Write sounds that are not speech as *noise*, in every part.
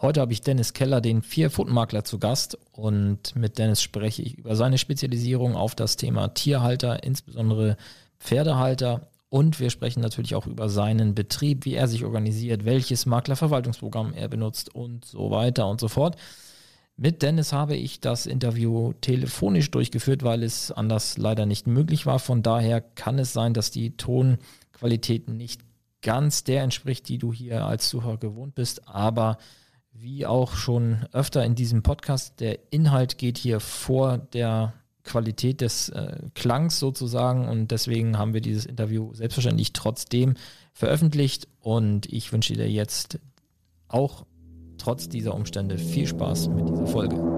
Heute habe ich Dennis Keller, den Vier-Pfoten-Makler, zu Gast und mit Dennis spreche ich über seine Spezialisierung auf das Thema Tierhalter, insbesondere Pferdehalter und wir sprechen natürlich auch über seinen Betrieb, wie er sich organisiert, welches Maklerverwaltungsprogramm er benutzt und so weiter und so fort. Mit Dennis habe ich das Interview telefonisch durchgeführt, weil es anders leider nicht möglich war. Von daher kann es sein, dass die Tonqualität nicht ganz der entspricht, die du hier als Zuhörer gewohnt bist, aber wie auch schon öfter in diesem Podcast, der Inhalt geht hier vor der Qualität des äh, Klangs sozusagen und deswegen haben wir dieses Interview selbstverständlich trotzdem veröffentlicht und ich wünsche dir jetzt auch trotz dieser Umstände viel Spaß mit dieser Folge.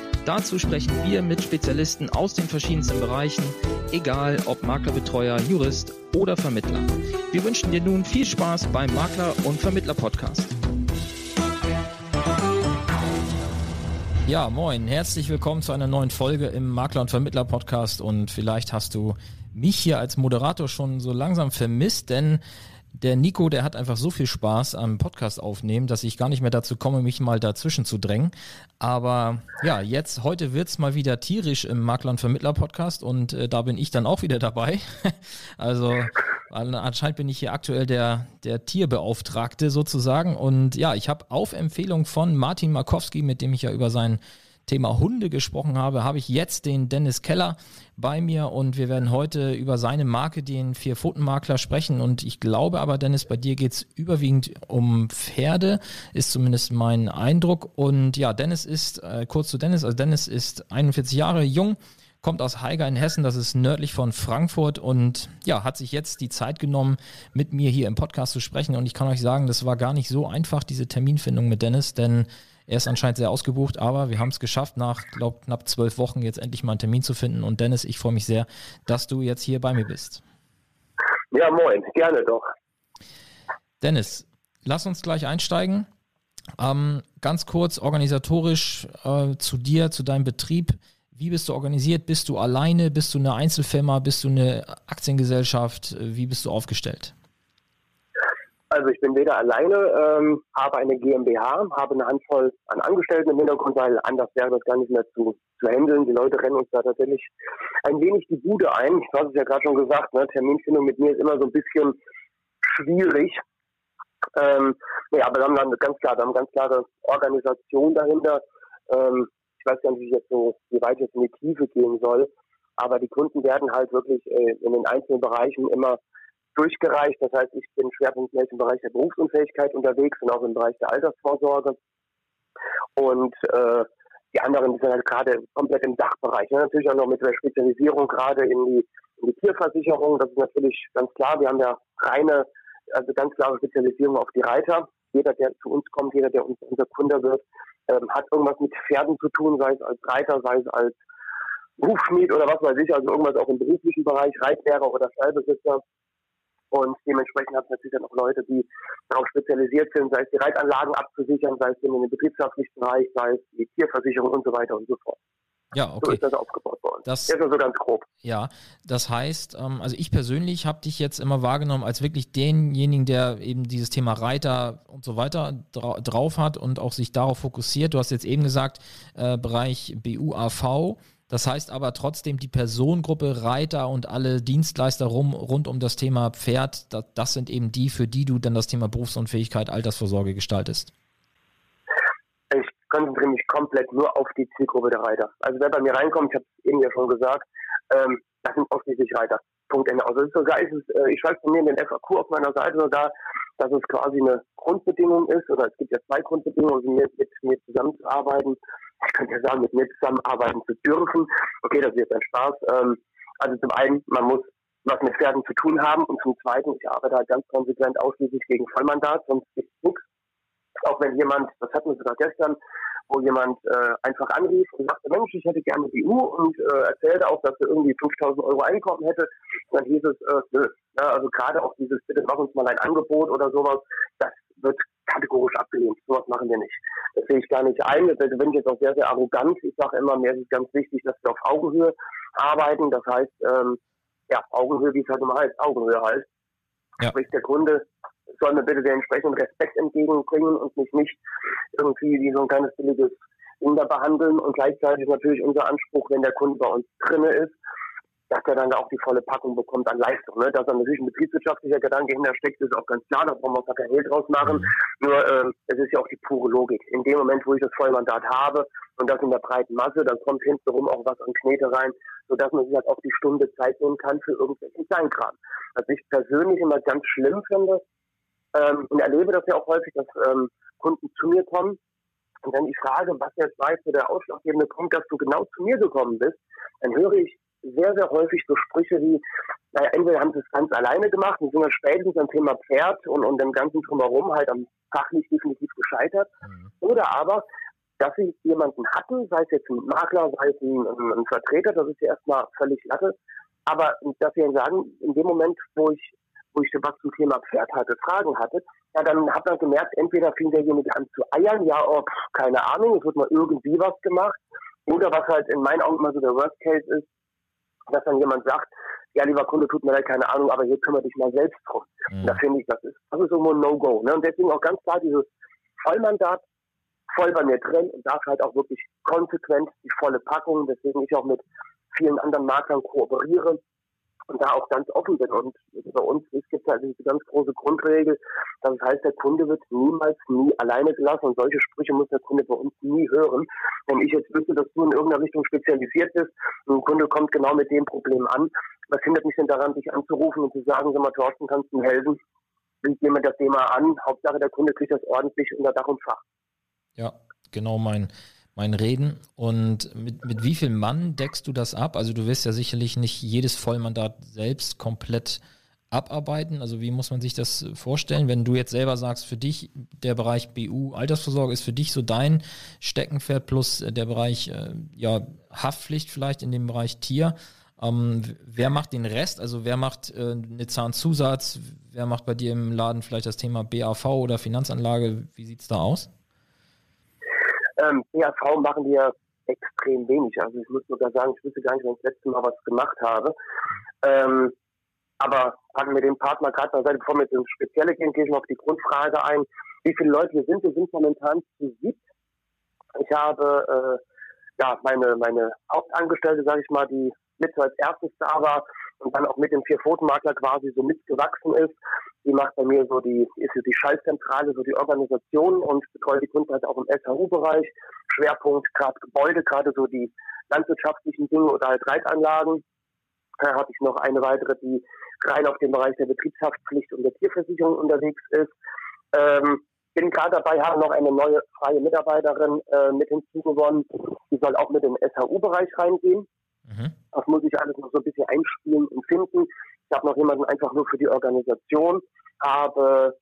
Dazu sprechen wir mit Spezialisten aus den verschiedensten Bereichen, egal ob Maklerbetreuer, Jurist oder Vermittler. Wir wünschen dir nun viel Spaß beim Makler- und Vermittler-Podcast. Ja, moin, herzlich willkommen zu einer neuen Folge im Makler- und Vermittler-Podcast und vielleicht hast du mich hier als Moderator schon so langsam vermisst, denn der Nico, der hat einfach so viel Spaß am Podcast aufnehmen, dass ich gar nicht mehr dazu komme, mich mal dazwischen zu drängen. Aber ja, jetzt, heute wird's mal wieder tierisch im Makler- und Vermittler-Podcast und äh, da bin ich dann auch wieder dabei. *laughs* also anscheinend bin ich hier aktuell der, der Tierbeauftragte sozusagen. Und ja, ich habe auf Empfehlung von Martin Markowski, mit dem ich ja über sein Thema Hunde gesprochen habe, habe ich jetzt den Dennis Keller bei mir und wir werden heute über seine Marke, den Vier-Pfoten-Makler, sprechen. Und ich glaube aber, Dennis, bei dir geht es überwiegend um Pferde, ist zumindest mein Eindruck. Und ja, Dennis ist, äh, kurz zu Dennis, also Dennis ist 41 Jahre jung, kommt aus Haiger in Hessen, das ist nördlich von Frankfurt und ja, hat sich jetzt die Zeit genommen, mit mir hier im Podcast zu sprechen. Und ich kann euch sagen, das war gar nicht so einfach, diese Terminfindung mit Dennis, denn er ist anscheinend sehr ausgebucht, aber wir haben es geschafft, nach, glaube knapp zwölf Wochen jetzt endlich mal einen Termin zu finden. Und Dennis, ich freue mich sehr, dass du jetzt hier bei mir bist. Ja, moin, gerne doch. Dennis, lass uns gleich einsteigen. Ähm, ganz kurz organisatorisch äh, zu dir, zu deinem Betrieb. Wie bist du organisiert? Bist du alleine? Bist du eine Einzelfirma? Bist du eine Aktiengesellschaft? Wie bist du aufgestellt? Also ich bin weder alleine, ähm, habe eine GmbH, habe eine Handvoll an Angestellten im Hintergrund, weil anders wäre das gar nicht mehr zu, zu handeln. Die Leute rennen uns da tatsächlich ein wenig die Bude ein. Du hast es ja gerade schon gesagt, ne? Terminfindung mit mir ist immer so ein bisschen schwierig. Ähm, ja, aber wir haben dann ganz klar, wir haben ganz klare Organisation dahinter. Ähm, ich weiß gar nicht, wie, jetzt so, wie weit jetzt in die Tiefe gehen soll, aber die Kunden werden halt wirklich äh, in den einzelnen Bereichen immer durchgereicht. Das heißt, ich bin schwerpunktmäßig im Bereich der Berufsunfähigkeit unterwegs und auch im Bereich der Altersvorsorge. Und äh, die anderen sind halt gerade komplett im Dachbereich. Ja, natürlich auch noch mit der Spezialisierung gerade in die, in die Tierversicherung. Das ist natürlich ganz klar. Wir haben ja reine, also ganz klare Spezialisierung auf die Reiter. Jeder, der zu uns kommt, jeder, der uns, unser Kunde wird, ähm, hat irgendwas mit Pferden zu tun, sei es als Reiter, sei es als Rufschmied oder was weiß ich, also irgendwas auch im beruflichen Bereich, Reitlehrer oder Stallbesitzer. Und dementsprechend hat es natürlich dann auch Leute, die darauf spezialisiert sind, sei es die Reitanlagen abzusichern, sei es in den betriebshaftlichen Bereich, sei es die Tierversicherung und so weiter und so fort. Ja, okay. So ist das aufgebaut worden. Das, das ist also ganz grob. Ja, das heißt, ähm, also ich persönlich habe dich jetzt immer wahrgenommen als wirklich denjenigen, der eben dieses Thema Reiter und so weiter dra drauf hat und auch sich darauf fokussiert. Du hast jetzt eben gesagt, äh, Bereich BUAV. Das heißt aber trotzdem, die Personengruppe Reiter und alle Dienstleister rum, rund um das Thema Pferd, das, das sind eben die, für die du dann das Thema Berufsunfähigkeit, Altersvorsorge gestaltest. Ich konzentriere mich komplett nur auf die Zielgruppe der Reiter. Also wer bei mir reinkommt, ich habe es eben ja schon gesagt, ähm, das sind ausschließlich Reiter. Punkt Ende. Also sogar ist es, äh, ich schreibe von mir in den FAQ auf meiner Seite sogar, dass es quasi eine Grundbedingung ist, oder es gibt ja zwei Grundbedingungen, mit, mit mir zusammenzuarbeiten ich könnte ja sagen, mit mir zusammenarbeiten zu dürfen. Okay, das ist jetzt ein Spaß. Ähm, also zum einen, man muss was mit Pferden zu tun haben und zum zweiten, ich arbeite halt ganz konsequent ausschließlich gegen Vollmandat, sonst gibt es nichts. Auch wenn jemand, das hatten wir sogar gestern, wo jemand äh, einfach anrief und sagte, Mensch, ich hätte gerne die BU und äh, erzählte auch, dass er irgendwie 5000 Euro Einkommen hätte. Und dann hieß es, äh, nö. Ja, also gerade auch dieses, bitte mach uns mal ein Angebot oder sowas, das wird kategorisch abgelehnt. Sowas machen wir nicht. Das sehe ich gar nicht ein. Das bin ich jetzt auch sehr, sehr arrogant. Ich sage immer, mir ist es ganz wichtig, dass wir auf Augenhöhe arbeiten. Das heißt, ähm, ja, Augenhöhe, wie es halt immer heißt, Augenhöhe heißt. Ja. Sprich, der Kunde soll mir bitte den entsprechenden Respekt entgegenbringen und mich nicht irgendwie wie so ein kleines billiges Wunder behandeln. Und gleichzeitig natürlich unser Anspruch, wenn der Kunde bei uns drinne ist, dass er dann auch die volle Packung bekommt an Leistung. Ne? Dass da natürlich ein betriebswirtschaftlicher Gedanke hintersteckt, ist auch ganz klar, da brauchen wir auch kein Geld draus machen. Nur äh, es ist ja auch die pure Logik. In dem Moment, wo ich das Vollmandat habe und das in der breiten Masse, dann kommt hintenrum auch was an Knete rein, sodass man sich halt auch die Stunde Zeit nehmen kann für irgendwelchen Kleinkram. Was ich persönlich immer ganz schlimm finde, ähm, und erlebe das ja auch häufig, dass ähm, Kunden zu mir kommen und dann die Frage, was jetzt war jetzt der ausschlaggebende Punkt, dass du genau zu mir gekommen bist, dann höre ich sehr, sehr häufig so Sprüche wie, naja, entweder haben sie es ganz alleine gemacht und sind dann spätestens am Thema Pferd und, und dem ganzen Drumherum halt am fachlich definitiv gescheitert. Mhm. Oder aber, dass sie jemanden hatten, sei es jetzt ein Makler, sei es ein, ein, ein Vertreter, das ist ja erstmal völlig Latte, aber dass sie dann sagen, in dem Moment, wo ich wo ich was zum Thema Pferd hatte, Fragen hatte, ja, dann hat man gemerkt, entweder fing derjenige an zu eiern, ja, oh, pff, keine Ahnung, es wird mal irgendwie was gemacht, oder was halt in meinen Augen immer so der Worst Case ist, dass dann jemand sagt, ja, lieber Kunde, tut mir leid, keine Ahnung, aber hier kümmere dich mal selbst drum. Mhm. Da finde ich, das ist, das ist irgendwo ein No-Go. Ne? Und deswegen auch ganz klar dieses Vollmandat voll bei mir drin und dafür halt auch wirklich konsequent die volle Packung, deswegen ich auch mit vielen anderen Maklern kooperiere, und da auch ganz offen bin. Und bei uns gibt es halt diese ganz große Grundregel, das heißt, der Kunde wird niemals, nie alleine gelassen und solche Sprüche muss der Kunde bei uns nie hören. Wenn ich jetzt wüsste, dass du in irgendeiner Richtung spezialisiert bist und ein Kunde kommt genau mit dem Problem an, was hindert mich denn daran, dich anzurufen und zu sagen, sag mal, Thorsten, kannst du mir helfen? Gehe mir das Thema an. Hauptsache, der Kunde kriegt das ordentlich unter Dach und Fach. Ja, genau mein mein Reden. Und mit, mit wie viel Mann deckst du das ab? Also du wirst ja sicherlich nicht jedes Vollmandat selbst komplett abarbeiten. Also wie muss man sich das vorstellen, wenn du jetzt selber sagst, für dich der Bereich BU Altersvorsorge ist für dich so dein Steckenpferd plus der Bereich äh, ja, Haftpflicht vielleicht in dem Bereich Tier. Ähm, wer macht den Rest? Also wer macht äh, eine Zahnzusatz? Wer macht bei dir im Laden vielleicht das Thema BAV oder Finanzanlage? Wie sieht es da aus? Ähm, BAV machen wir extrem wenig. Also ich muss sogar sagen, ich wüsste gar nicht, wenn ich das letzte Mal was gemacht habe. Ähm, aber packen wir den Partner gerade beiseite, bevor wir jetzt ins Spezielle gehen, gehe ich mal auf die Grundfrage ein. Wie viele Leute wir sind? Wir sind momentan zu sieb. Ich habe äh, ja meine meine Hauptangestellte, sage ich mal, die mit als erstes da war und dann auch mit dem Vier-Pfoten-Makler quasi so mitgewachsen ist. Die macht bei mir so die, ist die Schaltzentrale, so die Organisation und betreut die Kunden halt auch im SHU-Bereich. Schwerpunkt gerade Gebäude, gerade so die landwirtschaftlichen Dinge oder halt Reitanlagen. Da habe ich noch eine weitere, die rein auf dem Bereich der Betriebshaftpflicht und der Tierversicherung unterwegs ist. Ähm, bin gerade dabei, habe noch eine neue freie Mitarbeiterin äh, mit hinzugewonnen. Die soll auch mit in den SHU-Bereich reingehen. Mhm. Das muss ich alles noch so ein bisschen einspielen und finden. Ich habe noch jemanden einfach nur für die Organisation, habe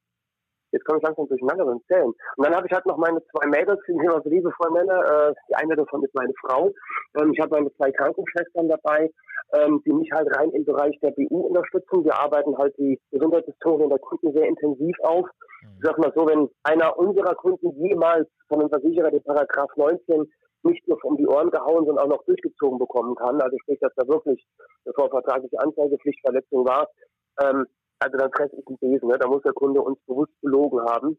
jetzt komme ich langsam durcheinander und zählen. Und dann habe ich halt noch meine zwei Mädels, die ich immer so liebevoll nenne. Äh, die eine davon ist meine Frau. Ähm, ich habe meine zwei Krankenschwestern dabei, ähm, die mich halt rein im Bereich der BU unterstützen. Wir arbeiten halt die Gesundheitshistorien der Kunden sehr intensiv auf. Ich sag mal so, wenn einer unserer Kunden jemals von einem Versicherer den Paragraph 19 nicht nur um die Ohren gehauen, sondern auch noch durchgezogen bekommen kann. Also sprich, dass da wirklich eine vorvertragliche Anzeigepflichtverletzung war. Ähm, also dann fresse ich einen Besen. Ne? Da muss der Kunde uns bewusst belogen haben.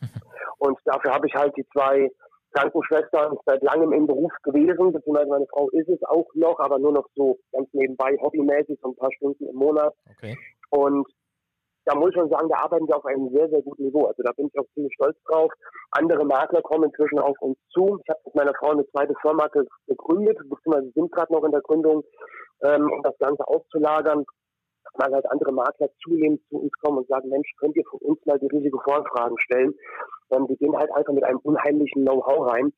*laughs* Und dafür habe ich halt die zwei Krankenschwestern seit langem im Beruf gewesen, beziehungsweise meine Frau ist es auch noch, aber nur noch so ganz nebenbei, hobbymäßig, so ein paar Stunden im Monat. Okay. Und da muss ich schon sagen, da arbeiten wir auf einem sehr, sehr guten Niveau. Also da bin ich auch ziemlich stolz drauf. Andere Makler kommen inzwischen auf uns zu. Ich habe mit meiner Frau eine zweite Firma gegründet, beziehungsweise sind gerade noch in der Gründung, ähm, um das Ganze auszulagern, weil halt andere Makler zunehmend zu uns kommen und sagen, Mensch, könnt ihr von uns mal die riesige Vorfragen stellen? Ähm, die gehen halt einfach mit einem unheimlichen Know-how rein.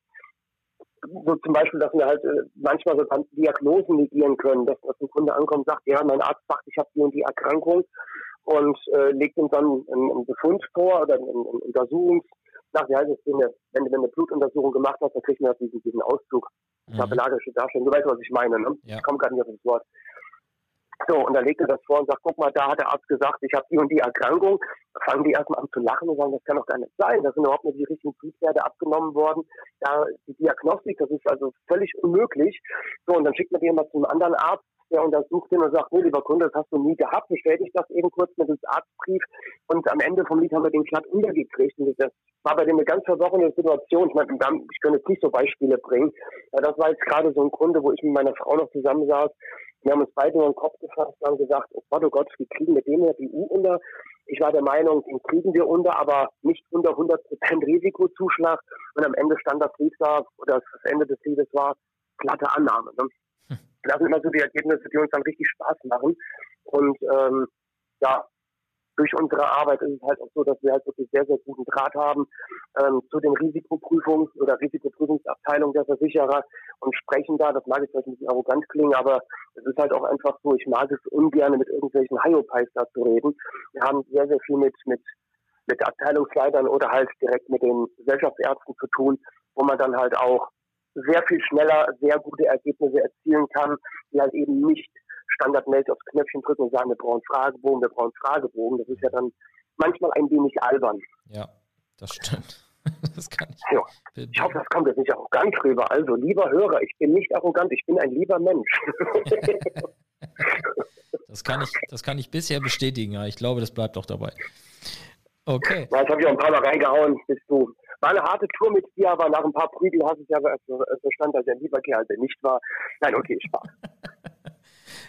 So zum Beispiel, dass wir halt äh, manchmal so Diagnosen negieren können, dass, dass ein Kunde ankommt und sagt, ja, mein Arzt sagt, ich habe die und die Erkrankung und äh, legt ihm dann einen, einen Befund vor oder einen, einen Untersuchungsbefund Sag, wie heißt es, wenn du, wenn du eine Blutuntersuchung gemacht hast, dann kriegt man diesen, diesen Auszug. Mhm. Tabellarische Darstellung. Du weißt, was ich meine, ne? Ja. Ich komme gerade nicht auf das Wort. So, und dann legt er das vor und sagt, guck mal, da hat der Arzt gesagt, ich habe die und die Erkrankung. Da fangen die erstmal an zu lachen und sagen, das kann doch gar nicht sein. Da sind überhaupt nicht die richtigen Blutwerte abgenommen worden. Da, die Diagnostik, das ist also völlig unmöglich. So, und dann schickt man den mal zum anderen Arzt, der untersucht den und sagt, nee, lieber Kunde, das hast du nie gehabt, bestätigt das eben kurz mit dem Arztbrief und am Ende vom Lied haben wir den glatt untergekriegt und das war bei dem eine ganz verworrene Situation. Ich meine, ich könnte jetzt nicht so Beispiele bringen. Ja, das war jetzt gerade so ein Kunde, wo ich mit meiner Frau noch zusammensaß. Wir haben uns beide nur den Kopf gefasst und haben gesagt, oh Gott, oh Gott, wir kriegen mit dem die U unter. Ich war der Meinung, den kriegen wir unter, aber nicht unter 100% Risikozuschlag. Und am Ende stand das Lied da, oder das Ende des Liedes war, glatte Annahme. Ne? Das sind immer so die Ergebnisse, die uns dann richtig Spaß machen. Und ähm, ja, durch unsere Arbeit ist es halt auch so, dass wir halt wirklich sehr, sehr guten Draht haben ähm, zu den Risikoprüfungen oder Risikoprüfungsabteilungen der Versicherer und sprechen da, das mag jetzt vielleicht ein bisschen arrogant klingen, aber es ist halt auch einfach so, ich mag es ungern mit irgendwelchen Hyopies da zu reden. Wir haben sehr, sehr viel mit, mit, mit Abteilungsleitern oder halt direkt mit den Gesellschaftsärzten zu tun, wo man dann halt auch sehr viel schneller sehr gute Ergebnisse erzielen kann, die halt eben nicht standardmäßig aufs Knöpfchen drücken und sagen, wir brauchen Fragebogen, wir brauchen Fragebogen. Das ist ja dann manchmal ein wenig albern. Ja, das stimmt. *laughs* Das kann ich. Ja. Ich hoffe, das kommt jetzt nicht arrogant rüber. Also, lieber Hörer, ich bin nicht arrogant, ich bin ein lieber Mensch. *laughs* das, kann ich, das kann ich bisher bestätigen, ja. Ich glaube, das bleibt auch dabei. Okay. Ja, jetzt habe ich auch ein paar Mal reingehauen, bist du war eine harte Tour mit dir, aber nach ein paar Prügeln hast du es ja verstanden, dass er lieber Kerl der nicht war. Nein, okay, Spaß.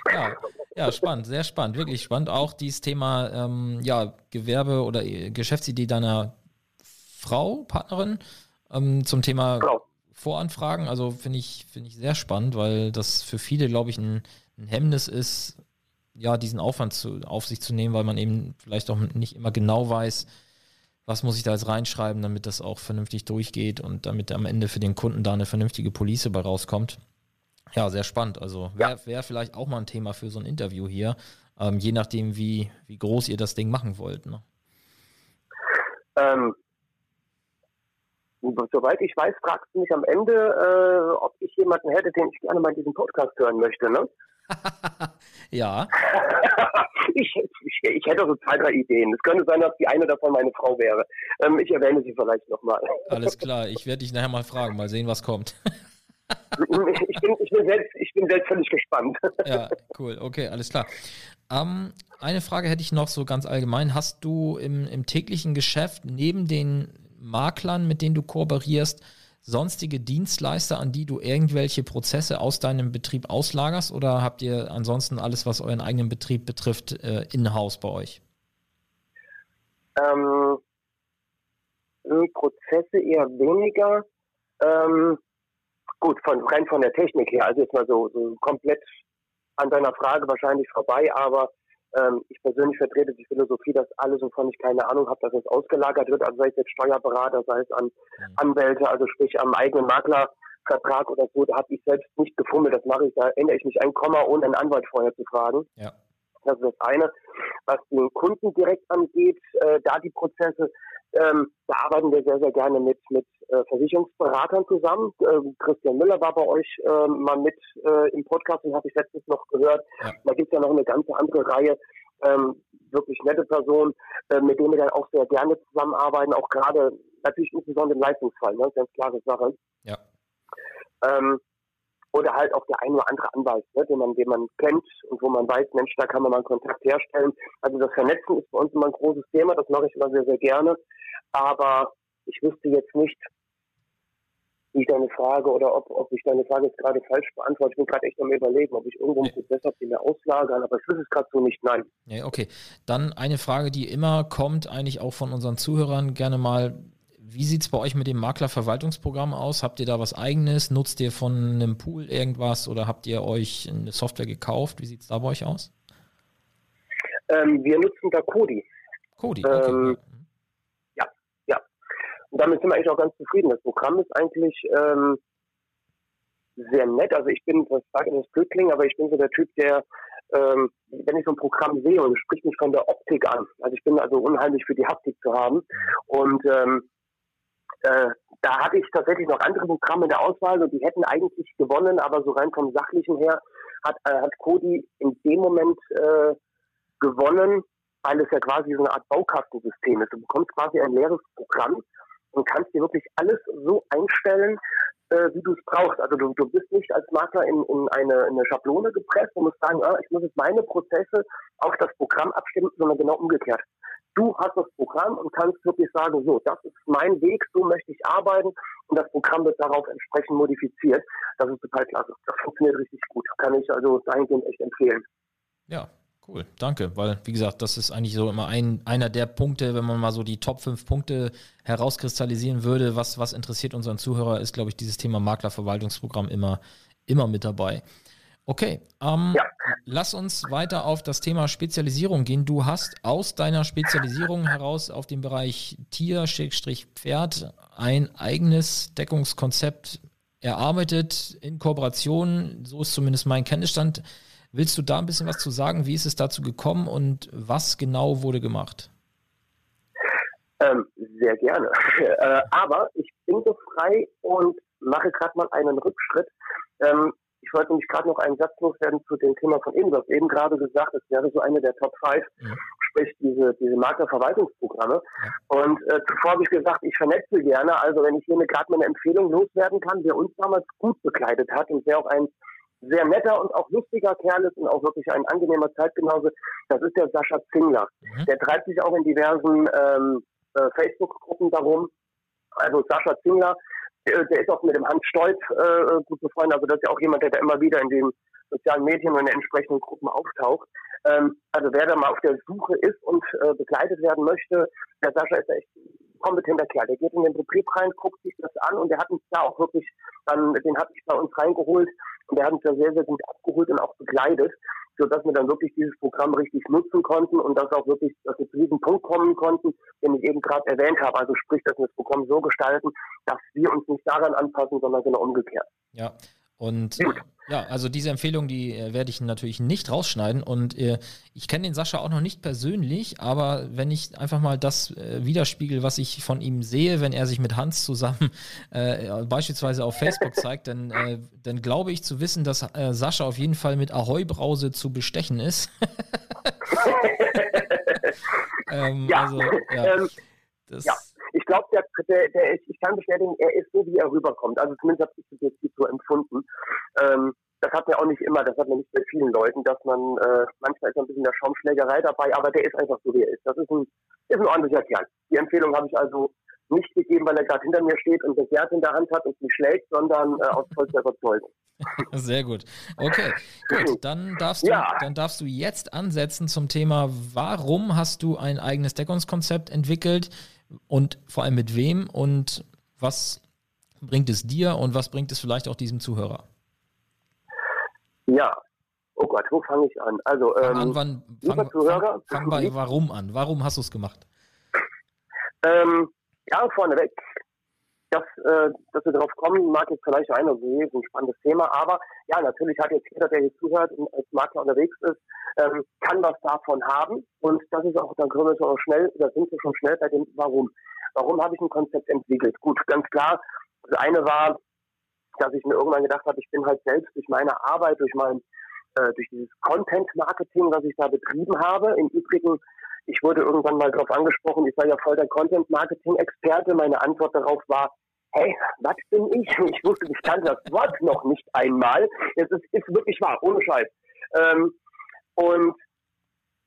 *laughs* ja, ja, spannend, sehr spannend, wirklich spannend. Auch dieses Thema ähm, ja, Gewerbe oder äh, Geschäftsidee deiner Frau, Partnerin, ähm, zum Thema genau. Voranfragen. Also finde ich, finde ich sehr spannend, weil das für viele, glaube ich, ein, ein Hemmnis ist, ja, diesen Aufwand zu, auf sich zu nehmen, weil man eben vielleicht auch nicht immer genau weiß, was muss ich da jetzt reinschreiben, damit das auch vernünftig durchgeht und damit am Ende für den Kunden da eine vernünftige Police bei rauskommt. Ja, sehr spannend. Also wäre ja. wär vielleicht auch mal ein Thema für so ein Interview hier, ähm, je nachdem, wie, wie groß ihr das Ding machen wollt. Ne? Ähm, soweit ich weiß, fragst du mich am Ende, äh, ob ich jemanden hätte, den ich gerne mal in diesem Podcast hören möchte, ne? *laughs* ja. *laughs* ich, ich, ich, hätte so zwei, drei Ideen. Es könnte sein, dass die eine davon meine Frau wäre. Ähm, ich erwähne sie vielleicht nochmal. *laughs* Alles klar, ich werde dich nachher mal fragen, mal sehen, was kommt. ich, bin, ich, bin selbst, ich bin selbst völlig gespannt. ja, cool, okay, alles klar. Ähm, eine Frage hätte ich noch so ganz allgemein. Hast du im, im täglichen Geschäft neben den Maklern, mit denen du kooperierst, sonstige Dienstleister, an die du irgendwelche Prozesse aus deinem Betrieb auslagerst oder habt ihr ansonsten alles, was euren eigenen Betrieb betrifft, äh, in-house bei euch? Ähm, Prozesse eher weniger. Ähm, gut, von, rein von der Technik her, also jetzt mal so, so komplett an deiner Frage wahrscheinlich vorbei, aber ähm, ich persönlich vertrete die Philosophie, dass alles, wovon ich keine Ahnung habe, dass es ausgelagert wird, also sei es jetzt Steuerberater, sei es an mhm. Anwälte, also sprich am eigenen Maklervertrag oder so, da habe ich selbst nicht gefummelt, das mache ich, da ändere ich nicht ein Komma, ohne einen Anwalt vorher zu fragen. Ja. Das ist das eine. Was den Kunden direkt angeht, äh, da die Prozesse, ähm, da arbeiten wir sehr, sehr gerne mit, mit äh, Versicherungsberatern zusammen. Ähm, Christian Müller war bei euch äh, mal mit äh, im Podcast und habe ich letztens noch gehört. Ja. Da gibt es ja noch eine ganze andere Reihe. Ähm, wirklich nette Personen, äh, mit denen wir dann auch sehr gerne zusammenarbeiten, auch gerade natürlich insbesondere im Leistungsfall, ne? ganz klare Sache. Ja. Ähm, oder halt auch der ein oder andere Anwalt, ne, den man, den man kennt und wo man weiß, Mensch, da kann man mal einen Kontakt herstellen. Also das Vernetzen ist bei uns immer ein großes Thema, das mache ich immer sehr, sehr gerne. Aber ich wüsste jetzt nicht, wie deine Frage oder ob, ob ich deine Frage jetzt gerade falsch beantworte. Ich bin gerade echt am überlegen, ob ich irgendwo einen Prozess habe, den wir auslagern, aber ich wüsste es gerade so nicht, nein. Ja, okay. Dann eine Frage, die immer kommt, eigentlich auch von unseren Zuhörern gerne mal wie sieht es bei euch mit dem Maklerverwaltungsprogramm aus? Habt ihr da was eigenes? Nutzt ihr von einem Pool irgendwas oder habt ihr euch eine Software gekauft? Wie sieht es da bei euch aus? Ähm, wir nutzen da Kodi. Kodi, okay. Ähm, ja, ja. Und damit sind wir eigentlich auch ganz zufrieden. Das Programm ist eigentlich ähm, sehr nett. Also ich bin, was sage ich das Glückling, aber ich bin so der Typ, der ähm, wenn ich so ein Programm sehe und es spricht mich von der Optik an. Also ich bin also unheimlich für die Haptik zu haben. Und ähm, äh, da hatte ich tatsächlich noch andere Programme in der Auswahl und die hätten eigentlich gewonnen, aber so rein vom Sachlichen her hat, äh, hat Cody in dem Moment äh, gewonnen, weil es ja quasi so eine Art Baukastensystem ist. Du bekommst quasi ein leeres Programm und kannst dir wirklich alles so einstellen, äh, wie du es brauchst. Also du, du bist nicht als Makler in, in, eine, in eine Schablone gepresst und musst sagen, ah, ich muss jetzt meine Prozesse auf das Programm abstimmen, sondern genau umgekehrt. Du hast das Programm und kannst wirklich sagen, so, das ist mein Weg, so möchte ich arbeiten und das Programm wird darauf entsprechend modifiziert. Das ist total klasse. Das funktioniert richtig gut. Kann ich also dahingehend echt empfehlen. Ja, Cool, danke, weil wie gesagt, das ist eigentlich so immer ein, einer der Punkte, wenn man mal so die Top 5 Punkte herauskristallisieren würde, was, was interessiert unseren Zuhörer, ist, glaube ich, dieses Thema Maklerverwaltungsprogramm immer, immer mit dabei. Okay, ähm, ja. lass uns weiter auf das Thema Spezialisierung gehen. Du hast aus deiner Spezialisierung heraus auf dem Bereich Tier-Pferd ein eigenes Deckungskonzept erarbeitet in Kooperation, so ist zumindest mein Kenntnisstand. Willst du da ein bisschen was zu sagen? Wie ist es dazu gekommen und was genau wurde gemacht? Ähm, sehr gerne. *laughs* äh, aber ich bin so frei und mache gerade mal einen Rückschritt. Ähm, ich wollte nämlich gerade noch einen Satz loswerden zu dem Thema von eben. Du hast eben gerade gesagt, es wäre so eine der Top 5, ja. sprich diese, diese Maklerverwaltungsprogramme. Ja. Und äh, zuvor habe ich gesagt, ich vernetze gerne. Also wenn ich hier gerade mal eine Empfehlung loswerden kann, wer uns damals gut begleitet hat und wer auch ein sehr netter und auch lustiger Kerl ist und auch wirklich ein angenehmer Zeitgenosse, das ist der Sascha Zingler. Mhm. Der treibt sich auch in diversen ähm, äh, Facebook-Gruppen darum. Also Sascha Zingler, der, der, ist auch mit dem Hans Stolz äh, gut befreundet. Also das ist ja auch jemand, der da immer wieder in den sozialen Medien und in den entsprechenden Gruppen auftaucht. Ähm, also wer da mal auf der Suche ist und äh, begleitet werden möchte, der Sascha ist echt kompetenter Kerl. Der geht in den Betrieb rein, guckt sich das an und der hat uns da auch wirklich, dann, den habe ich bei uns reingeholt und der hat uns da sehr, sehr gut abgeholt und auch begleitet, sodass wir dann wirklich dieses Programm richtig nutzen konnten und dass auch wirklich, dass wir zu diesem Punkt kommen konnten, den ich eben gerade erwähnt habe. Also sprich, dass wir das Programm so gestalten, dass wir uns nicht daran anpassen, sondern genau umgekehrt. Ja, und Gut. ja, also diese Empfehlung, die äh, werde ich natürlich nicht rausschneiden. Und äh, ich kenne den Sascha auch noch nicht persönlich, aber wenn ich einfach mal das äh, widerspiegel, was ich von ihm sehe, wenn er sich mit Hans zusammen *laughs* äh, beispielsweise auf Facebook *laughs* zeigt, dann, äh, dann glaube ich zu wissen, dass äh, Sascha auf jeden Fall mit Ahoi-Brause zu bestechen ist. *laughs* ähm, ja. Also, ja. Ähm, das, ja ich glaube, der, der, der ist, ich kann bestätigen, er ist so, wie er rüberkommt. Also zumindest habe ich das jetzt so empfunden. Ähm, das hat mir auch nicht immer, das hat mir nicht bei vielen Leuten, dass man, äh, manchmal ist ein bisschen der Schaumschlägerei dabei, aber der ist einfach so, wie er ist. Das ist ein, ist ein ordentlicher Kerl. Die Empfehlung habe ich also nicht gegeben, weil er gerade hinter mir steht und das Herz in der Hand hat und mich schlägt, sondern äh, aus vollster Überzeugung. *laughs* Sehr gut. Okay, gut. Dann darfst, du, ja. dann darfst du jetzt ansetzen zum Thema, warum hast du ein eigenes Deckungskonzept entwickelt? Und vor allem mit wem und was bringt es dir und was bringt es vielleicht auch diesem Zuhörer? Ja, oh Gott, wo fange ich an? Also, ähm, an, wann, fang, Zuhörer, fang, fang bei warum an. Warum hast du es gemacht? Ähm, ja, vorneweg, dass, äh, dass wir darauf kommen, mag jetzt vielleicht einer so ein spannendes Thema, aber ja, natürlich hat jetzt jeder, der hier zuhört und als Makler unterwegs ist, ähm, kann was davon haben. Und das ist auch, dann können wir schon schnell, da sind wir schon schnell bei dem Warum. Warum habe ich ein Konzept entwickelt? Gut, ganz klar, das eine war, dass ich mir irgendwann gedacht habe, ich bin halt selbst durch meine Arbeit, durch mein, äh, durch dieses Content-Marketing, was ich da betrieben habe. Im Übrigen, ich wurde irgendwann mal darauf angesprochen, ich sei ja voll der Content-Marketing-Experte. Meine Antwort darauf war, hey, was bin ich? *laughs* Ich wusste, ich kannte das Wort noch nicht einmal. Es ist, ist wirklich wahr, ohne Scheiß. Ähm, und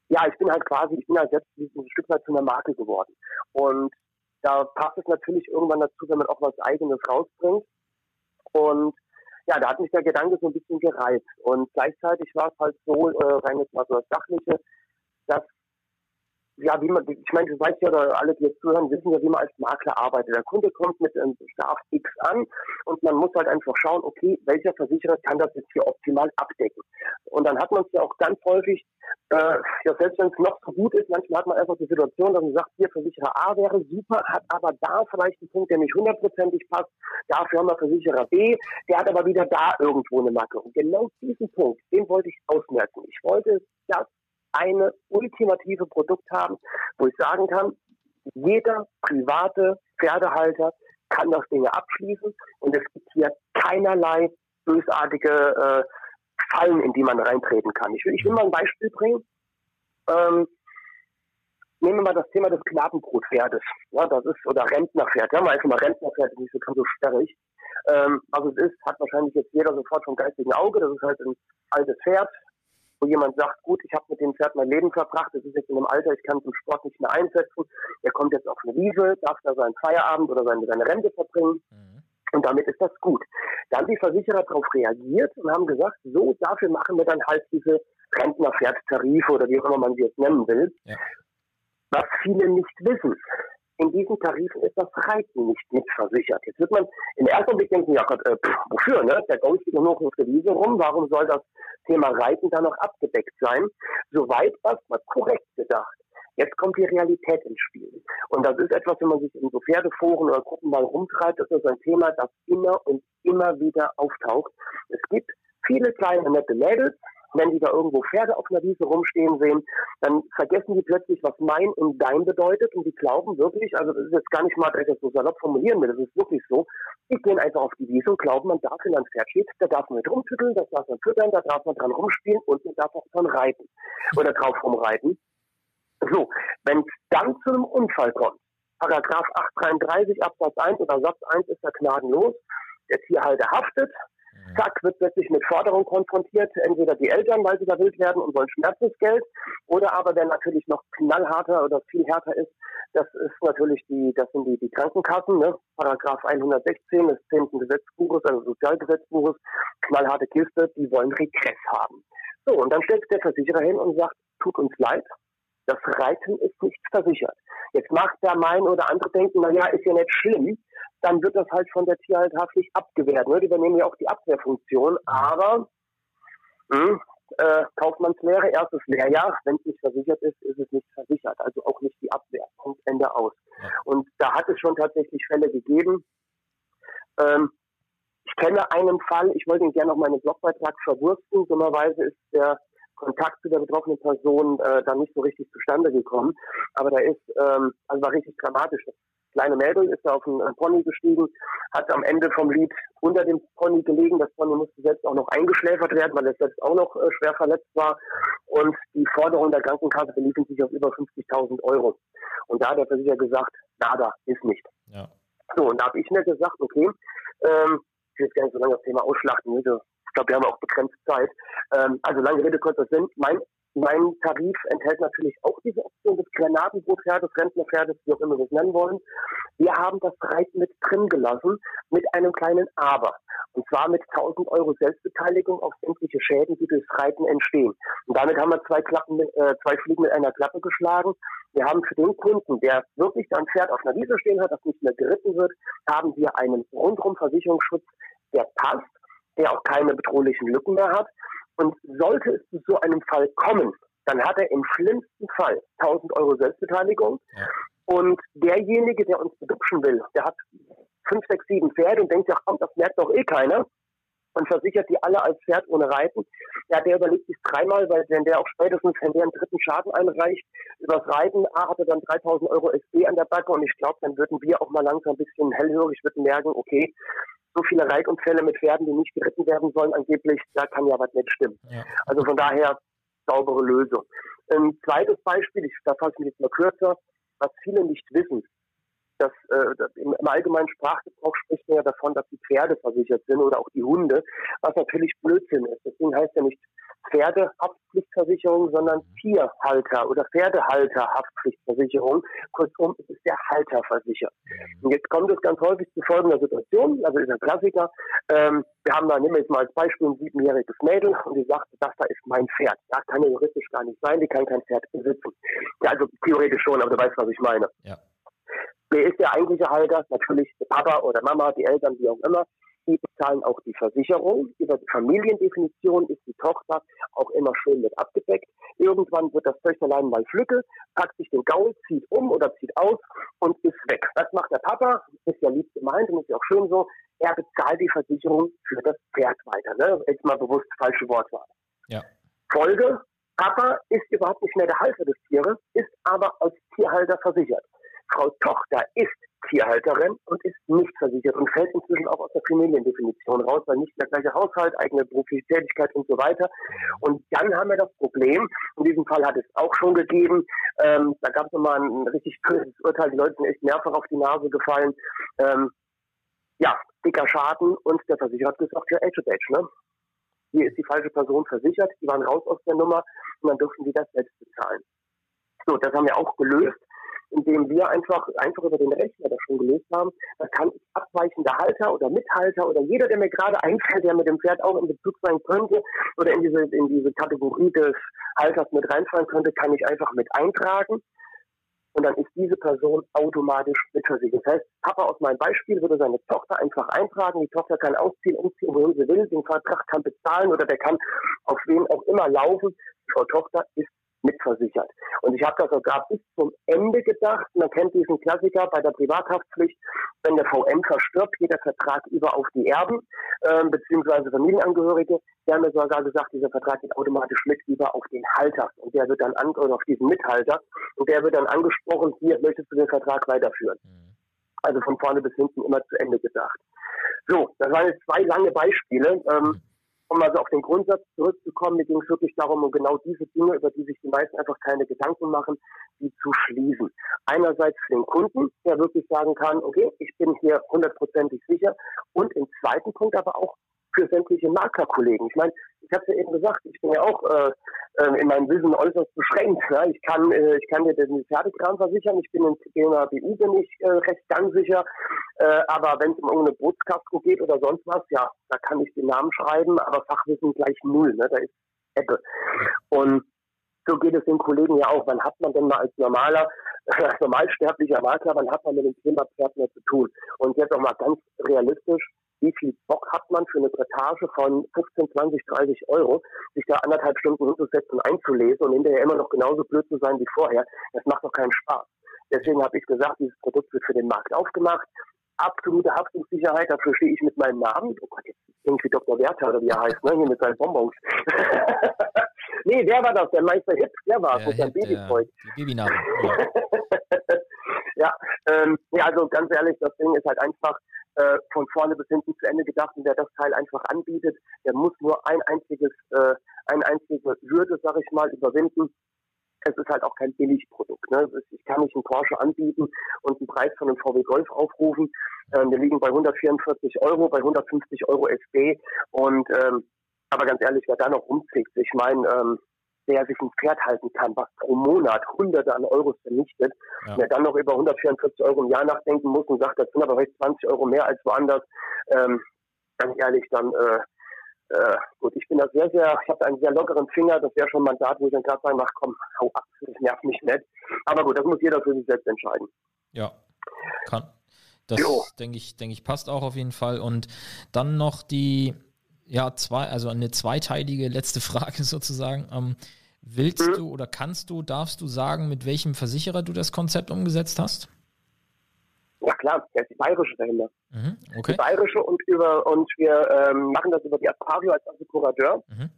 ja, ich bin halt quasi, ich bin halt selbst ein Stück weit zu einer Marke geworden. Und da passt es natürlich irgendwann dazu, wenn man auch was Eigenes rausbringt. Und ja, da hat mich der Gedanke so ein bisschen gereizt. Und gleichzeitig war es halt so, äh, rein jetzt mal so das Sachliche, dass ja, wie man, ich meine, du weißt ja, oder alle, die jetzt zuhören, wissen ja, wie man als Makler arbeitet. Der Kunde kommt mit einem Bedarf X an und man muss halt einfach schauen, okay, welcher Versicherer kann das jetzt hier optimal abdecken. Und dann hat man es ja auch ganz häufig, äh, ja, selbst wenn es noch so gut ist, manchmal hat man einfach die Situation, dass man sagt, hier Versicherer A wäre super, hat aber da vielleicht einen Punkt, der nicht hundertprozentig passt. Dafür haben wir Versicherer B, der hat aber wieder da irgendwo eine Macke. Und genau diesen Punkt, den wollte ich ausmerken. Ich wollte das eine ultimative Produkt haben, wo ich sagen kann, jeder private Pferdehalter kann das Dinge abschließen und es gibt hier keinerlei bösartige äh, Fallen, in die man reintreten kann. Ich will, ich will mal ein Beispiel bringen. Ähm, nehmen wir mal das Thema des Knabenbrotpferdes. Ja, das ist, oder Rentnerpferd. Ja, mal mal Rentnerpferd, nicht so, so sperrig. Ähm, was es ist, hat wahrscheinlich jetzt jeder sofort vom geistigen Auge. Das ist halt ein altes Pferd, wo jemand sagt, gut, ich habe mit dem Pferd mein Leben verbracht, es ist jetzt in einem Alter, ich kann zum Sport nicht mehr einsetzen. Er kommt jetzt auf eine Wiese, darf da seinen Feierabend oder seine, seine Rente verbringen. Mhm. Und damit ist das gut. Da haben die Versicherer darauf reagiert und haben gesagt, so, dafür machen wir dann halt diese Rentnerpferdtarife oder wie auch immer man sie jetzt nennen will. Ja. Was viele nicht wissen, in diesen Tarifen ist das Reiten nicht mitversichert. Jetzt wird man im ersten Blick denken, ja Gott, äh, pff, wofür, ne? Der Gold steht nur auf der Wiese rum, warum soll das Thema Reiten da noch abgedeckt sein? Soweit erstmal korrekt gedacht. Jetzt kommt die Realität ins Spiel. Und das ist etwas, wenn man sich in so Pferdeforen oder Gruppen mal rumtreibt, das ist ein Thema, das immer und immer wieder auftaucht. Es gibt viele kleine nette Mädels, wenn die da irgendwo Pferde auf einer Wiese rumstehen sehen, dann vergessen die plötzlich, was mein und dein bedeutet und die glauben wirklich, also das ist jetzt gar nicht mal, dass ich das so salopp formulieren will, das ist wirklich so, die gehen einfach auf die Wiese und glauben, man darf, wenn ein Pferd steht, da darf man mit rumtütteln, das darf man füttern, da darf man dran rumspielen und man darf auch dran reiten oder drauf rumreiten. So, wenn es dann zu einem Unfall kommt, Paragraph 833 Absatz 1 oder Satz 1 ist ja gnadenlos, der Tierhalter haftet. Zack, wird plötzlich mit Forderungen konfrontiert, entweder die Eltern, weil sie da wild werden und wollen Schmerzensgeld, oder aber der natürlich noch knallharter oder viel härter ist, das ist natürlich die, das sind die, die Krankenkassen, ne? Paragraph 116 des 10. Gesetzbuches, also Sozialgesetzbuches, knallharte Kiste, die wollen Regress haben. So, und dann stellt der Versicherer hin und sagt, tut uns leid, das Reiten ist nicht versichert. Jetzt mag der mein oder andere denken, na ja, ist ja nicht schlimm, dann wird das halt von der Tierhalthaftpflicht abgewehrt. Ne? Die übernehmen ja auch die Abwehrfunktion, aber mh, hm, äh, Kaufmannslehre, erstes Lehrjahr, wenn es nicht versichert ist, ist es nicht versichert, also auch nicht die Abwehr. Punkt Ende aus. Und da hat es schon tatsächlich Fälle gegeben. Ähm, ich kenne einen Fall, ich wollte ihn gerne auf meinen Blogbeitrag verwursten. Dummerweise ist der Kontakt zu der betroffenen Person äh, da nicht so richtig zustande gekommen. Aber da ist, ähm, also war richtig dramatisch kleine Mädel ist da auf einen Pony gestiegen, hat am Ende vom Lied unter dem Pony gelegen. Das Pony musste selbst auch noch eingeschläfert werden, weil es selbst auch noch äh, schwer verletzt war. Und die Forderungen der Krankenkasse beliefen sich auf über 50.000 Euro. Und da hat der Versicherer gesagt, nada, ist nicht. Ja. So, und da habe ich mir gesagt, okay, ähm, ich will jetzt gar nicht so lange das Thema ausschlachten, ich glaube, wir haben auch begrenzt Zeit. Ähm, also lange Rede, kurzer Sinn. Mein mein Tarif enthält natürlich auch diese Option des Granatenbootpferdes, Rentnerpferdes, wie auch immer wir es nennen wollen. Wir haben das Reiten mit drin gelassen, mit einem kleinen Aber. Und zwar mit 1000 Euro Selbstbeteiligung auf sämtliche Schäden, die durchs Reiten entstehen. Und damit haben wir zwei, Klappen, äh, zwei Fliegen mit einer Klappe geschlagen. Wir haben für den Kunden, der wirklich ein Pferd auf einer Wiese stehen hat, das nicht mehr geritten wird, haben wir einen rundrum Versicherungsschutz, der passt, der auch keine bedrohlichen Lücken mehr hat. Und sollte es zu so einem Fall kommen, dann hat er im schlimmsten Fall 1000 Euro Selbstbeteiligung. Ja. Und derjenige, der uns bedupschen will, der hat fünf, sechs, sieben Pferde und denkt, ja komm, das merkt doch eh keiner und versichert die alle als Pferd ohne Reiten. Ja, der überlegt sich dreimal, weil wenn der auch spätestens, wenn der einen dritten Schaden einreicht, übers Reiten, A, hat er dann 3000 Euro SB an der Backe und ich glaube, dann würden wir auch mal langsam ein bisschen hellhörig, würden merken, okay, so viele Reitunfälle mit Pferden, die nicht geritten werden sollen, angeblich, da kann ja was nicht stimmen. Ja. Also von daher saubere Lösung. Ein zweites Beispiel, ich, da fasse ich mich jetzt mal kürzer, was viele nicht wissen, dass, äh, im, im, allgemeinen Sprachgebrauch spricht man ja davon, dass die Pferde versichert sind oder auch die Hunde, was natürlich Blödsinn ist. Deswegen heißt ja nicht Pferdehaftpflichtversicherung, sondern Tierhalter oder Pferdehalterhaftpflichtversicherung. Kurzum, es ist der Halter versichert. Und jetzt kommt es ganz häufig zu folgender Situation, also ist ein Klassiker. Ähm, wir haben da, nehmen wir jetzt mal als Beispiel ein siebenjähriges Mädel und die sagt, das da ist mein Pferd. Das kann ja juristisch gar nicht sein, die kann kein Pferd besitzen. Ja, also theoretisch schon, aber du weißt, was ich meine. Ja. Wer ist der eigentliche Halter? Natürlich Papa oder Mama, die Eltern, wie auch immer. Die bezahlen auch die Versicherung. Über die Familiendefinition ist die Tochter auch immer schön mit abgedeckt. Irgendwann wird das Töchterlein mal flücke, packt sich den Gaul, zieht um oder zieht aus und ist weg. Was macht der Papa? Ist ja lieb gemeint und ist ja auch schön so. Er bezahlt die Versicherung für das Pferd weiter. Ne? Jetzt mal bewusst falsche Wortwahl. Ja. Folge, Papa ist überhaupt nicht mehr der Halter des Tieres, ist aber als Tierhalter versichert. Frau Tochter ist Tierhalterin und ist nicht versichert und fällt inzwischen auch aus der Familiendefinition raus, weil nicht der gleiche Haushalt, eigene berufliche Tätigkeit und so weiter. Und dann haben wir das Problem, in diesem Fall hat es auch schon gegeben, ähm, da gab es nochmal ein richtig böses Urteil, die Leute sind echt mehrfach auf die Nase gefallen. Ähm, ja, dicker Schaden und der Versicherer hat gesagt, ja, Age of Age, ne? Hier ist die falsche Person versichert, die waren raus aus der Nummer und dann dürfen die das selbst bezahlen. So, das haben wir auch gelöst indem wir einfach, einfach über den Rechner das schon gelöst haben. Da kann ich abweichende Halter oder Mithalter oder jeder, der mir gerade einfällt, der mit dem Pferd auch in Bezug sein könnte oder in diese, in diese Kategorie des Halters mit reinfallen könnte, kann ich einfach mit eintragen. Und dann ist diese Person automatisch mitversichert. Das heißt, Papa aus meinem Beispiel würde seine Tochter einfach eintragen. Die Tochter kann ausziehen, umziehen, wohin sie will. Den Vertrag kann bezahlen oder der kann auf wen auch immer laufen. Frau Tochter ist mitversichert. Und ich habe das sogar bis zum Ende gedacht. Man kennt diesen Klassiker bei der Privathaftpflicht, wenn der VM verstirbt, geht der Vertrag über auf die Erben äh, beziehungsweise Familienangehörige. Die haben mir sogar gesagt, dieser Vertrag geht automatisch mit über auf den Halter und der wird dann an, oder auf diesen Mithalter und der wird dann angesprochen, hier möchtest du den Vertrag weiterführen. Mhm. Also von vorne bis hinten immer zu Ende gedacht. So, das waren jetzt zwei lange Beispiele. Ähm, mhm um also auf den Grundsatz zurückzukommen, mir ging es wirklich darum, um genau diese Dinge, über die sich die meisten einfach keine Gedanken machen, die zu schließen. Einerseits für den Kunden, der wirklich sagen kann, okay, ich bin hier hundertprozentig sicher. Und im zweiten Punkt aber auch für sämtliche Maklerkollegen. Ich meine, ich habe es ja eben gesagt, ich bin ja auch äh, äh, in meinem Wissen äußerst beschränkt. Ja? Ich kann äh, ich kann dir den Pferdekram versichern, ich bin in der BU bin ich äh, recht ganz sicher, äh, aber wenn es um irgendeine Bootskastro geht oder sonst was, ja, da kann ich den Namen schreiben, aber Fachwissen gleich null, ne? da ist Ebbe. Und so geht es den Kollegen ja auch. Wann hat man denn mal als normaler, *laughs* als normalsterblicher Makler, wann hat man mit dem Thema Pferd mehr zu tun? Und jetzt auch mal ganz realistisch, wie viel Bock hat man für eine Bretage von 15, 20, 30 Euro, sich da anderthalb Stunden hinzusetzen und einzulesen und hinterher immer noch genauso blöd zu sein wie vorher. Das macht doch keinen Spaß. Deswegen habe ich gesagt, dieses Produkt wird für den Markt aufgemacht. Absolute Haftungssicherheit, dafür stehe ich mit meinem Namen. Oh Gott, jetzt irgendwie Dr. Werther oder wie er heißt, ne? hier mit seinen Bonbons. *laughs* nee, wer war das? Der Meister Hip, der war es, mit seinem Babyzeug. Babynamen. Ja, *laughs* ähm, ja, also ganz ehrlich, das Ding ist halt einfach, äh, von vorne bis hinten zu Ende gedacht und wer das Teil einfach anbietet, der muss nur ein einziges, äh, eine einzige Hürde, sag ich mal, überwinden. Es ist halt auch kein Billigprodukt. Ne? Ich kann nicht einen Porsche anbieten und einen Preis von einem VW Golf aufrufen. Ähm, wir liegen bei 144 Euro, bei 150 Euro SB und ähm, aber ganz ehrlich, wer da noch umzieht, ich meine, ähm, der sich ein Pferd halten kann, was pro Monat Hunderte an Euros vernichtet, ja. der dann noch über 144 Euro im Jahr nachdenken muss und sagt, das sind aber vielleicht 20 Euro mehr als woanders, ähm, ganz ehrlich, dann äh, äh, gut, ich bin da sehr, sehr, ich habe einen sehr lockeren Finger, das wäre schon ein Mandat, wo ich dann gerade sagen, ach komm, hau ab, das nervt mich nicht. Aber gut, das muss jeder für sich selbst entscheiden. Ja, kann. Das denke ich, denke ich, passt auch auf jeden Fall. Und dann noch die, ja, zwei, also eine zweiteilige letzte *laughs* Frage sozusagen. Ähm, Willst mhm. du oder kannst du, darfst du sagen, mit welchem Versicherer du das Konzept umgesetzt hast? Ja klar, der ist die bayerische dahinter. Mhm, okay. Die bayerische und über und wir ähm, machen das über die Aquario als Assekurateur. Mhm.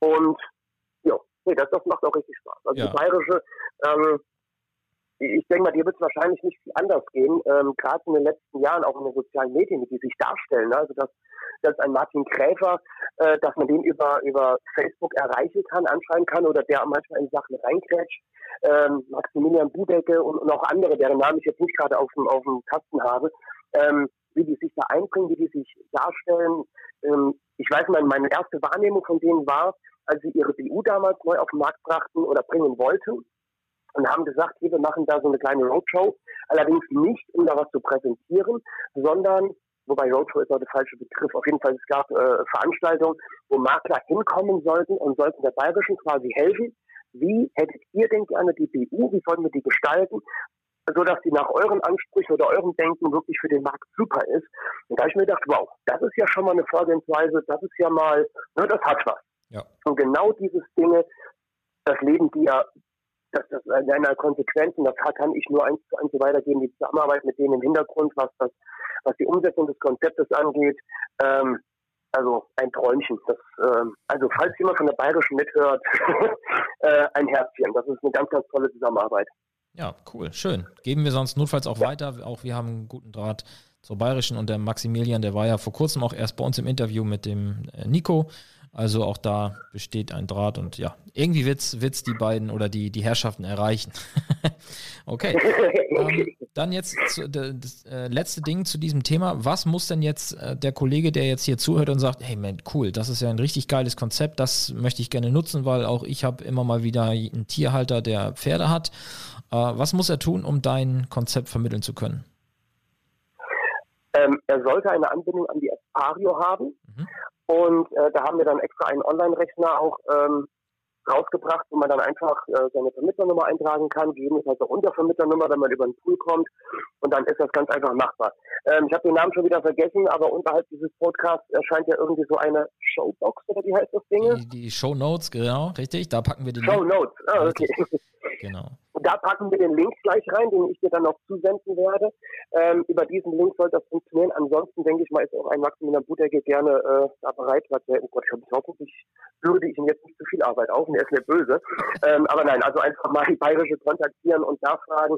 Und ja, nee, das, das macht auch richtig Spaß. Also ja. die bayerische, ähm, ich denke mal, dir wird es wahrscheinlich nicht viel anders gehen, ähm, gerade in den letzten Jahren, auch in den sozialen Medien, wie die sich darstellen. Ne? Also dass dass ein Martin Kräfer, äh, dass man den über, über Facebook erreichen kann, anschreiben kann oder der manchmal in Sachen reingrätscht. Ähm, Maximilian Budecke und, und, auch andere, deren Namen ich jetzt nicht gerade auf dem, auf dem Kasten habe, ähm, wie die sich da einbringen, wie die sich darstellen. Ähm, ich weiß, meine, meine erste Wahrnehmung von denen war, als sie ihre BU damals neu auf den Markt brachten oder bringen wollten und haben gesagt, hier, wir machen da so eine kleine Roadshow, allerdings nicht, um da was zu präsentieren, sondern wobei Roadshow ist auch der falsche Begriff. Auf jeden Fall, es gab äh, Veranstaltungen, wo Makler hinkommen sollten und sollten der Bayerischen quasi helfen. Wie hättet ihr denn gerne die BU? Wie wollen wir die gestalten? so dass die nach euren Ansprüchen oder eurem Denken wirklich für den Markt super ist. Und da habe ich mir gedacht, wow, das ist ja schon mal eine Vorgehensweise, das ist ja mal, ne, das hat was. Ja. Und genau dieses Dinge, das leben die ja, das, das in einer Konsequenz, und das kann ich nur eins zu eins weitergeben, die Zusammenarbeit mit denen im Hintergrund, was das was die Umsetzung des Konzeptes angeht, ähm, also ein Träumchen. Das, ähm, also falls jemand von der Bayerischen mithört, *laughs* äh, ein Herzchen. Das ist eine ganz, ganz tolle Zusammenarbeit. Ja, cool, schön. Geben wir sonst notfalls auch ja. weiter. Auch wir haben einen guten Draht zur Bayerischen und der Maximilian, der war ja vor kurzem auch erst bei uns im Interview mit dem äh, Nico. Also auch da besteht ein Draht und ja, irgendwie wird's wird's die beiden oder die die Herrschaften erreichen. *laughs* okay. *laughs* ähm, dann jetzt zu, das äh, letzte Ding zu diesem Thema. Was muss denn jetzt äh, der Kollege, der jetzt hier zuhört und sagt, hey man, cool, das ist ja ein richtig geiles Konzept, das möchte ich gerne nutzen, weil auch ich habe immer mal wieder einen Tierhalter, der Pferde hat. Äh, was muss er tun, um dein Konzept vermitteln zu können? Ähm, er sollte eine Anbindung an die Espario haben. Mhm. Und äh, da haben wir dann extra einen Online-Rechner auch ähm, rausgebracht, wo man dann einfach äh, seine Vermittlernummer eintragen kann, gegebenenfalls auch unter Vermittlernummer, wenn man über den Pool kommt. Und dann ist das ganz einfach machbar. Ähm, ich habe den Namen schon wieder vergessen, aber unterhalb dieses Podcasts erscheint ja irgendwie so eine Showbox oder wie heißt das Ding? Die, die Show Notes, genau, richtig. Da packen wir die. Show Notes, ah, okay. Genau. Und da packen wir den Link gleich rein, den ich dir dann noch zusenden werde. Ähm, über diesen Link soll das funktionieren. Ansonsten denke ich mal, ist auch ein Maximilian Butecke gerne äh, da bereit. Was, oh Gott, ich hoffentlich würde ich ihm jetzt nicht zu viel Arbeit auf und er ist mir böse. Ähm, aber nein, also einfach mal die Bayerische kontaktieren und nachfragen.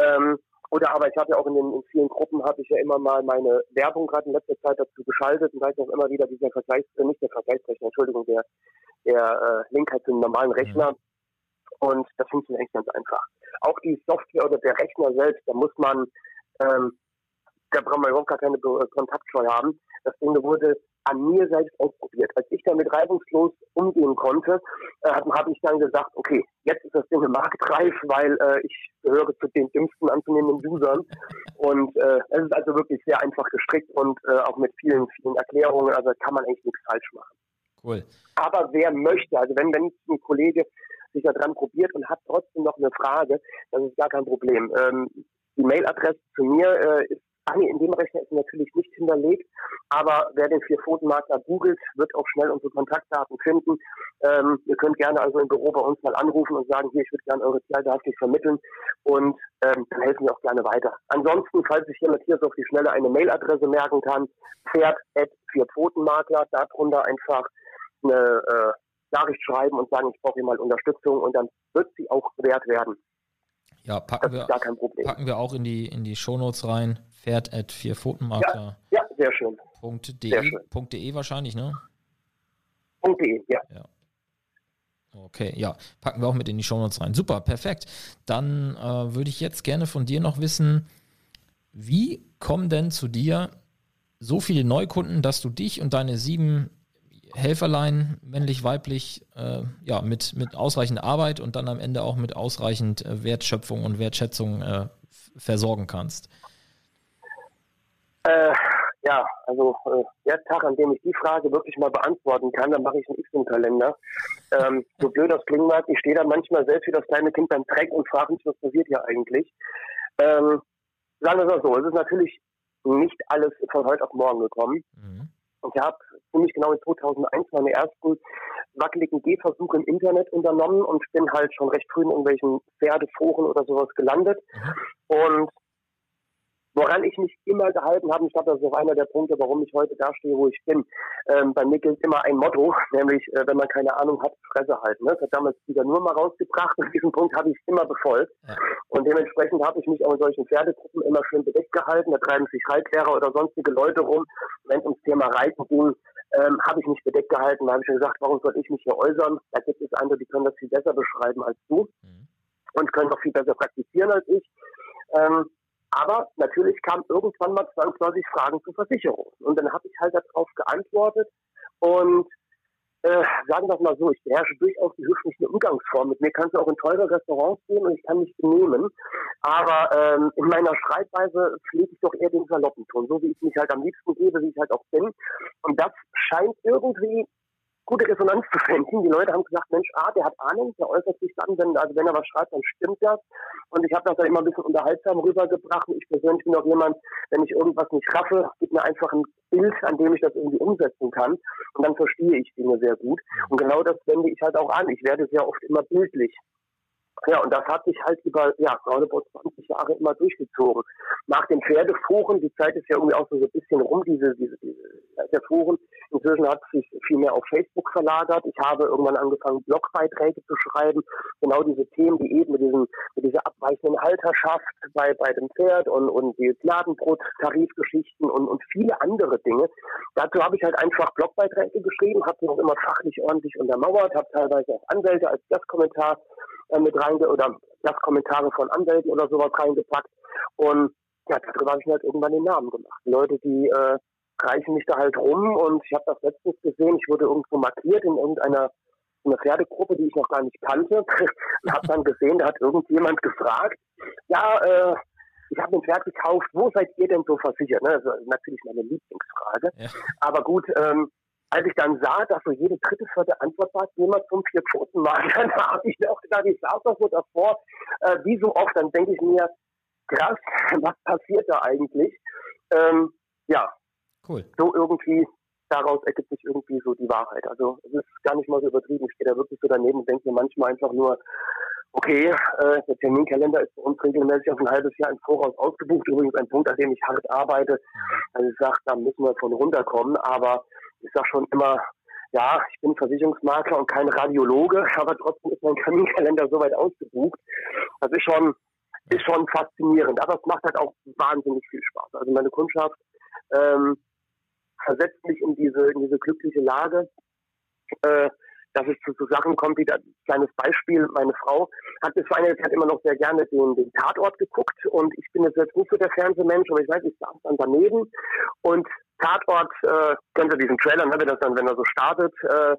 Ähm, oder aber ich habe ja auch in den in vielen Gruppen habe ich ja immer mal meine Werbung gerade in letzter Zeit dazu geschaltet und da ist auch immer wieder dieser Vergleichs, äh, nicht der Vergleichsrechner, Entschuldigung, der, der äh, Link halt zum normalen Rechner. Mhm und das funktioniert eigentlich ganz einfach. Auch die Software oder der Rechner selbst, da muss man, ähm, da braucht man überhaupt gar keine Kontaktscheu haben. Das Ding wurde an mir selbst ausprobiert. Als ich damit reibungslos umgehen konnte, äh, habe ich dann gesagt, okay, jetzt ist das Ding marktreif, weil äh, ich gehöre zu den dümmsten anzunehmenden Usern. Und äh, es ist also wirklich sehr einfach gestrickt und äh, auch mit vielen, vielen Erklärungen. Also kann man eigentlich nichts falsch machen. Cool. Aber wer möchte, also wenn, wenn ein Kollege sich da dran probiert und hat trotzdem noch eine Frage, das ist gar kein Problem. Ähm, die Mailadresse zu mir äh, ist Ah nee, in dem Rechner ist natürlich nicht hinterlegt, aber wer den Vier-Pfoten-Makler googelt, wird auch schnell unsere Kontaktdaten finden. Ähm, ihr könnt gerne also im Büro bei uns mal anrufen und sagen, hier, ich würde gerne eure Tierhalterhaftig vermitteln und ähm, dann helfen wir auch gerne weiter. Ansonsten, falls sich hier so auf die Schnelle eine Mailadresse merken kann, pferd at Vier-Pfoten-Makler, darunter einfach eine äh, Nachricht schreiben und sagen, ich brauche hier mal Unterstützung und dann wird sie auch wert werden. Ja, packen wir, packen wir auch in die, in die Shownotes rein. Pferd at vierpfotenmakler. Ja, ja, sehr schön. .de, sehr schön. .de wahrscheinlich, ne? .de, ja. ja. Okay, ja, packen wir auch mit in die Shownotes rein. Super, perfekt. Dann äh, würde ich jetzt gerne von dir noch wissen, wie kommen denn zu dir so viele Neukunden, dass du dich und deine sieben Helferlein, männlich, weiblich, äh, ja, mit, mit ausreichend Arbeit und dann am Ende auch mit ausreichend äh, Wertschöpfung und Wertschätzung äh, versorgen kannst? Äh, ja, also äh, der Tag, an dem ich die Frage wirklich mal beantworten kann, dann mache ich einen X im Kalender. Ähm, *laughs* so blöd das klingen mag, ich stehe da manchmal selbst wie das kleine Kind beim Dreck und frage mich, was passiert hier eigentlich. Ähm, sagen wir es mal so, es ist natürlich nicht alles von heute auf morgen gekommen. Mhm. Und ich habe ziemlich genau in 2001 meine ersten wackeligen Gehversuche im Internet unternommen und bin halt schon recht früh in irgendwelchen Pferdeforen oder sowas gelandet. Und Woran ich mich immer gehalten habe, ich glaube, das ist auch einer der Punkte, warum ich heute da stehe, wo ich bin. Ähm, bei mir gilt immer ein Motto, *laughs* nämlich, äh, wenn man keine Ahnung hat, Fresse halten. Ne? Das hat damals wieder nur mal rausgebracht und diesen Punkt habe ich immer befolgt. Ja. Und dementsprechend habe ich mich auch in solchen Pferdegruppen immer schön bedeckt gehalten. Da treiben sich Reitlehrer oder sonstige Leute rum. Wenn es ums Thema Reiten ging, ähm, habe ich mich bedeckt gehalten. Da habe ich schon gesagt, warum soll ich mich hier äußern? Da gibt es andere, die können das viel besser beschreiben als du mhm. und können auch viel besser praktizieren als ich. Ähm, aber natürlich kamen irgendwann mal 22 Fragen zur Versicherung. Und dann habe ich halt darauf geantwortet und äh, sagen wir mal so, ich beherrsche durchaus die höfliche Umgangsform. Mit mir kannst du auch in teure Restaurants gehen und ich kann mich benehmen. Aber ähm, in meiner Schreibweise pflege ich doch eher den Saloppenton, so wie ich mich halt am liebsten gebe, wie ich halt auch bin. Und das scheint irgendwie gute Resonanz zu finden. Die Leute haben gesagt, Mensch, ah, der hat Ahnung, der äußert sich dann, wenn, also wenn er was schreibt, dann stimmt das. Und ich habe das dann immer ein bisschen unterhaltsam rübergebracht. Ich persönlich bin auch jemand, wenn ich irgendwas nicht raffe, gibt mir einfach ein Bild, an dem ich das irgendwie umsetzen kann. Und dann verstehe ich Dinge sehr gut. Und genau das wende ich halt auch an. Ich werde sehr oft immer bildlich Ja, und das hat sich halt über, ja, vor 20 Jahre immer durchgezogen. Nach den Pferdeforen, die Zeit ist ja irgendwie auch so ein bisschen rum, diese, diese, diese der Foren. Inzwischen hat sich viel mehr auf Facebook verlagert. Ich habe irgendwann angefangen, Blogbeiträge zu schreiben. Genau diese Themen, die eben mit diesem, mit dieser abweichenden Halterschaft bei, bei dem Pferd und, und die Ladenbrot-Tarifgeschichten und, und viele andere Dinge. Dazu habe ich halt einfach Blogbeiträge geschrieben, habe die auch immer fachlich ordentlich untermauert, habe teilweise auch Anwälte als Gastkommentar äh, mit reinge oder Gastkommentare von Anwälten oder sowas reingepackt. Und ja, darüber habe ich mir halt irgendwann den Namen gemacht. Leute, die äh, reichen mich da halt rum und ich habe das letztens gesehen, ich wurde irgendwo markiert in irgendeiner eine Pferdegruppe, die ich noch gar nicht kannte *laughs* und habe dann gesehen, da hat irgendjemand gefragt, ja, äh, ich habe ein Pferd gekauft, wo seid ihr denn so versichert? Ne? Das ist natürlich meine Lieblingsfrage. Ja. Aber gut, ähm, als ich dann sah, dass so jede dritte, vierte Antwort war, jemand zum vier Pfoten machen, *laughs* dann habe ich auch gedacht, ich saß doch so davor, äh, wie so oft, dann denke ich mir, krass, *laughs* was passiert da eigentlich? Ähm, ja, cool. So irgendwie, daraus ergibt sich irgendwie so die Wahrheit. Also es ist gar nicht mal so übertrieben. Ich stehe da wirklich so daneben und denke mir manchmal einfach nur, okay, äh, der Terminkalender ist bei uns regelmäßig auf ein halbes Jahr im Voraus ausgebucht. Übrigens ein Punkt, an dem ich hart arbeite. Also ich sage, da müssen wir von runterkommen. Aber ich sage schon immer, ja, ich bin Versicherungsmakler und kein Radiologe, *laughs* aber trotzdem ist mein Terminkalender soweit ausgebucht. Das ist schon, ist schon faszinierend. Aber es macht halt auch wahnsinnig viel Spaß. Also meine Kundschaft ähm, versetzt mich in diese, in diese glückliche Lage. Äh, dass es zu, zu Sachen kommt, wie das kleines Beispiel, meine Frau hat bis vor einiger Zeit immer noch sehr gerne den, den Tatort geguckt und ich bin jetzt nicht so der Fernsehmensch, aber ich weiß, ich saß dann daneben und Tatort, äh, kennt ihr diesen Trailer, ne, wenn das dann, wenn er so startet, äh,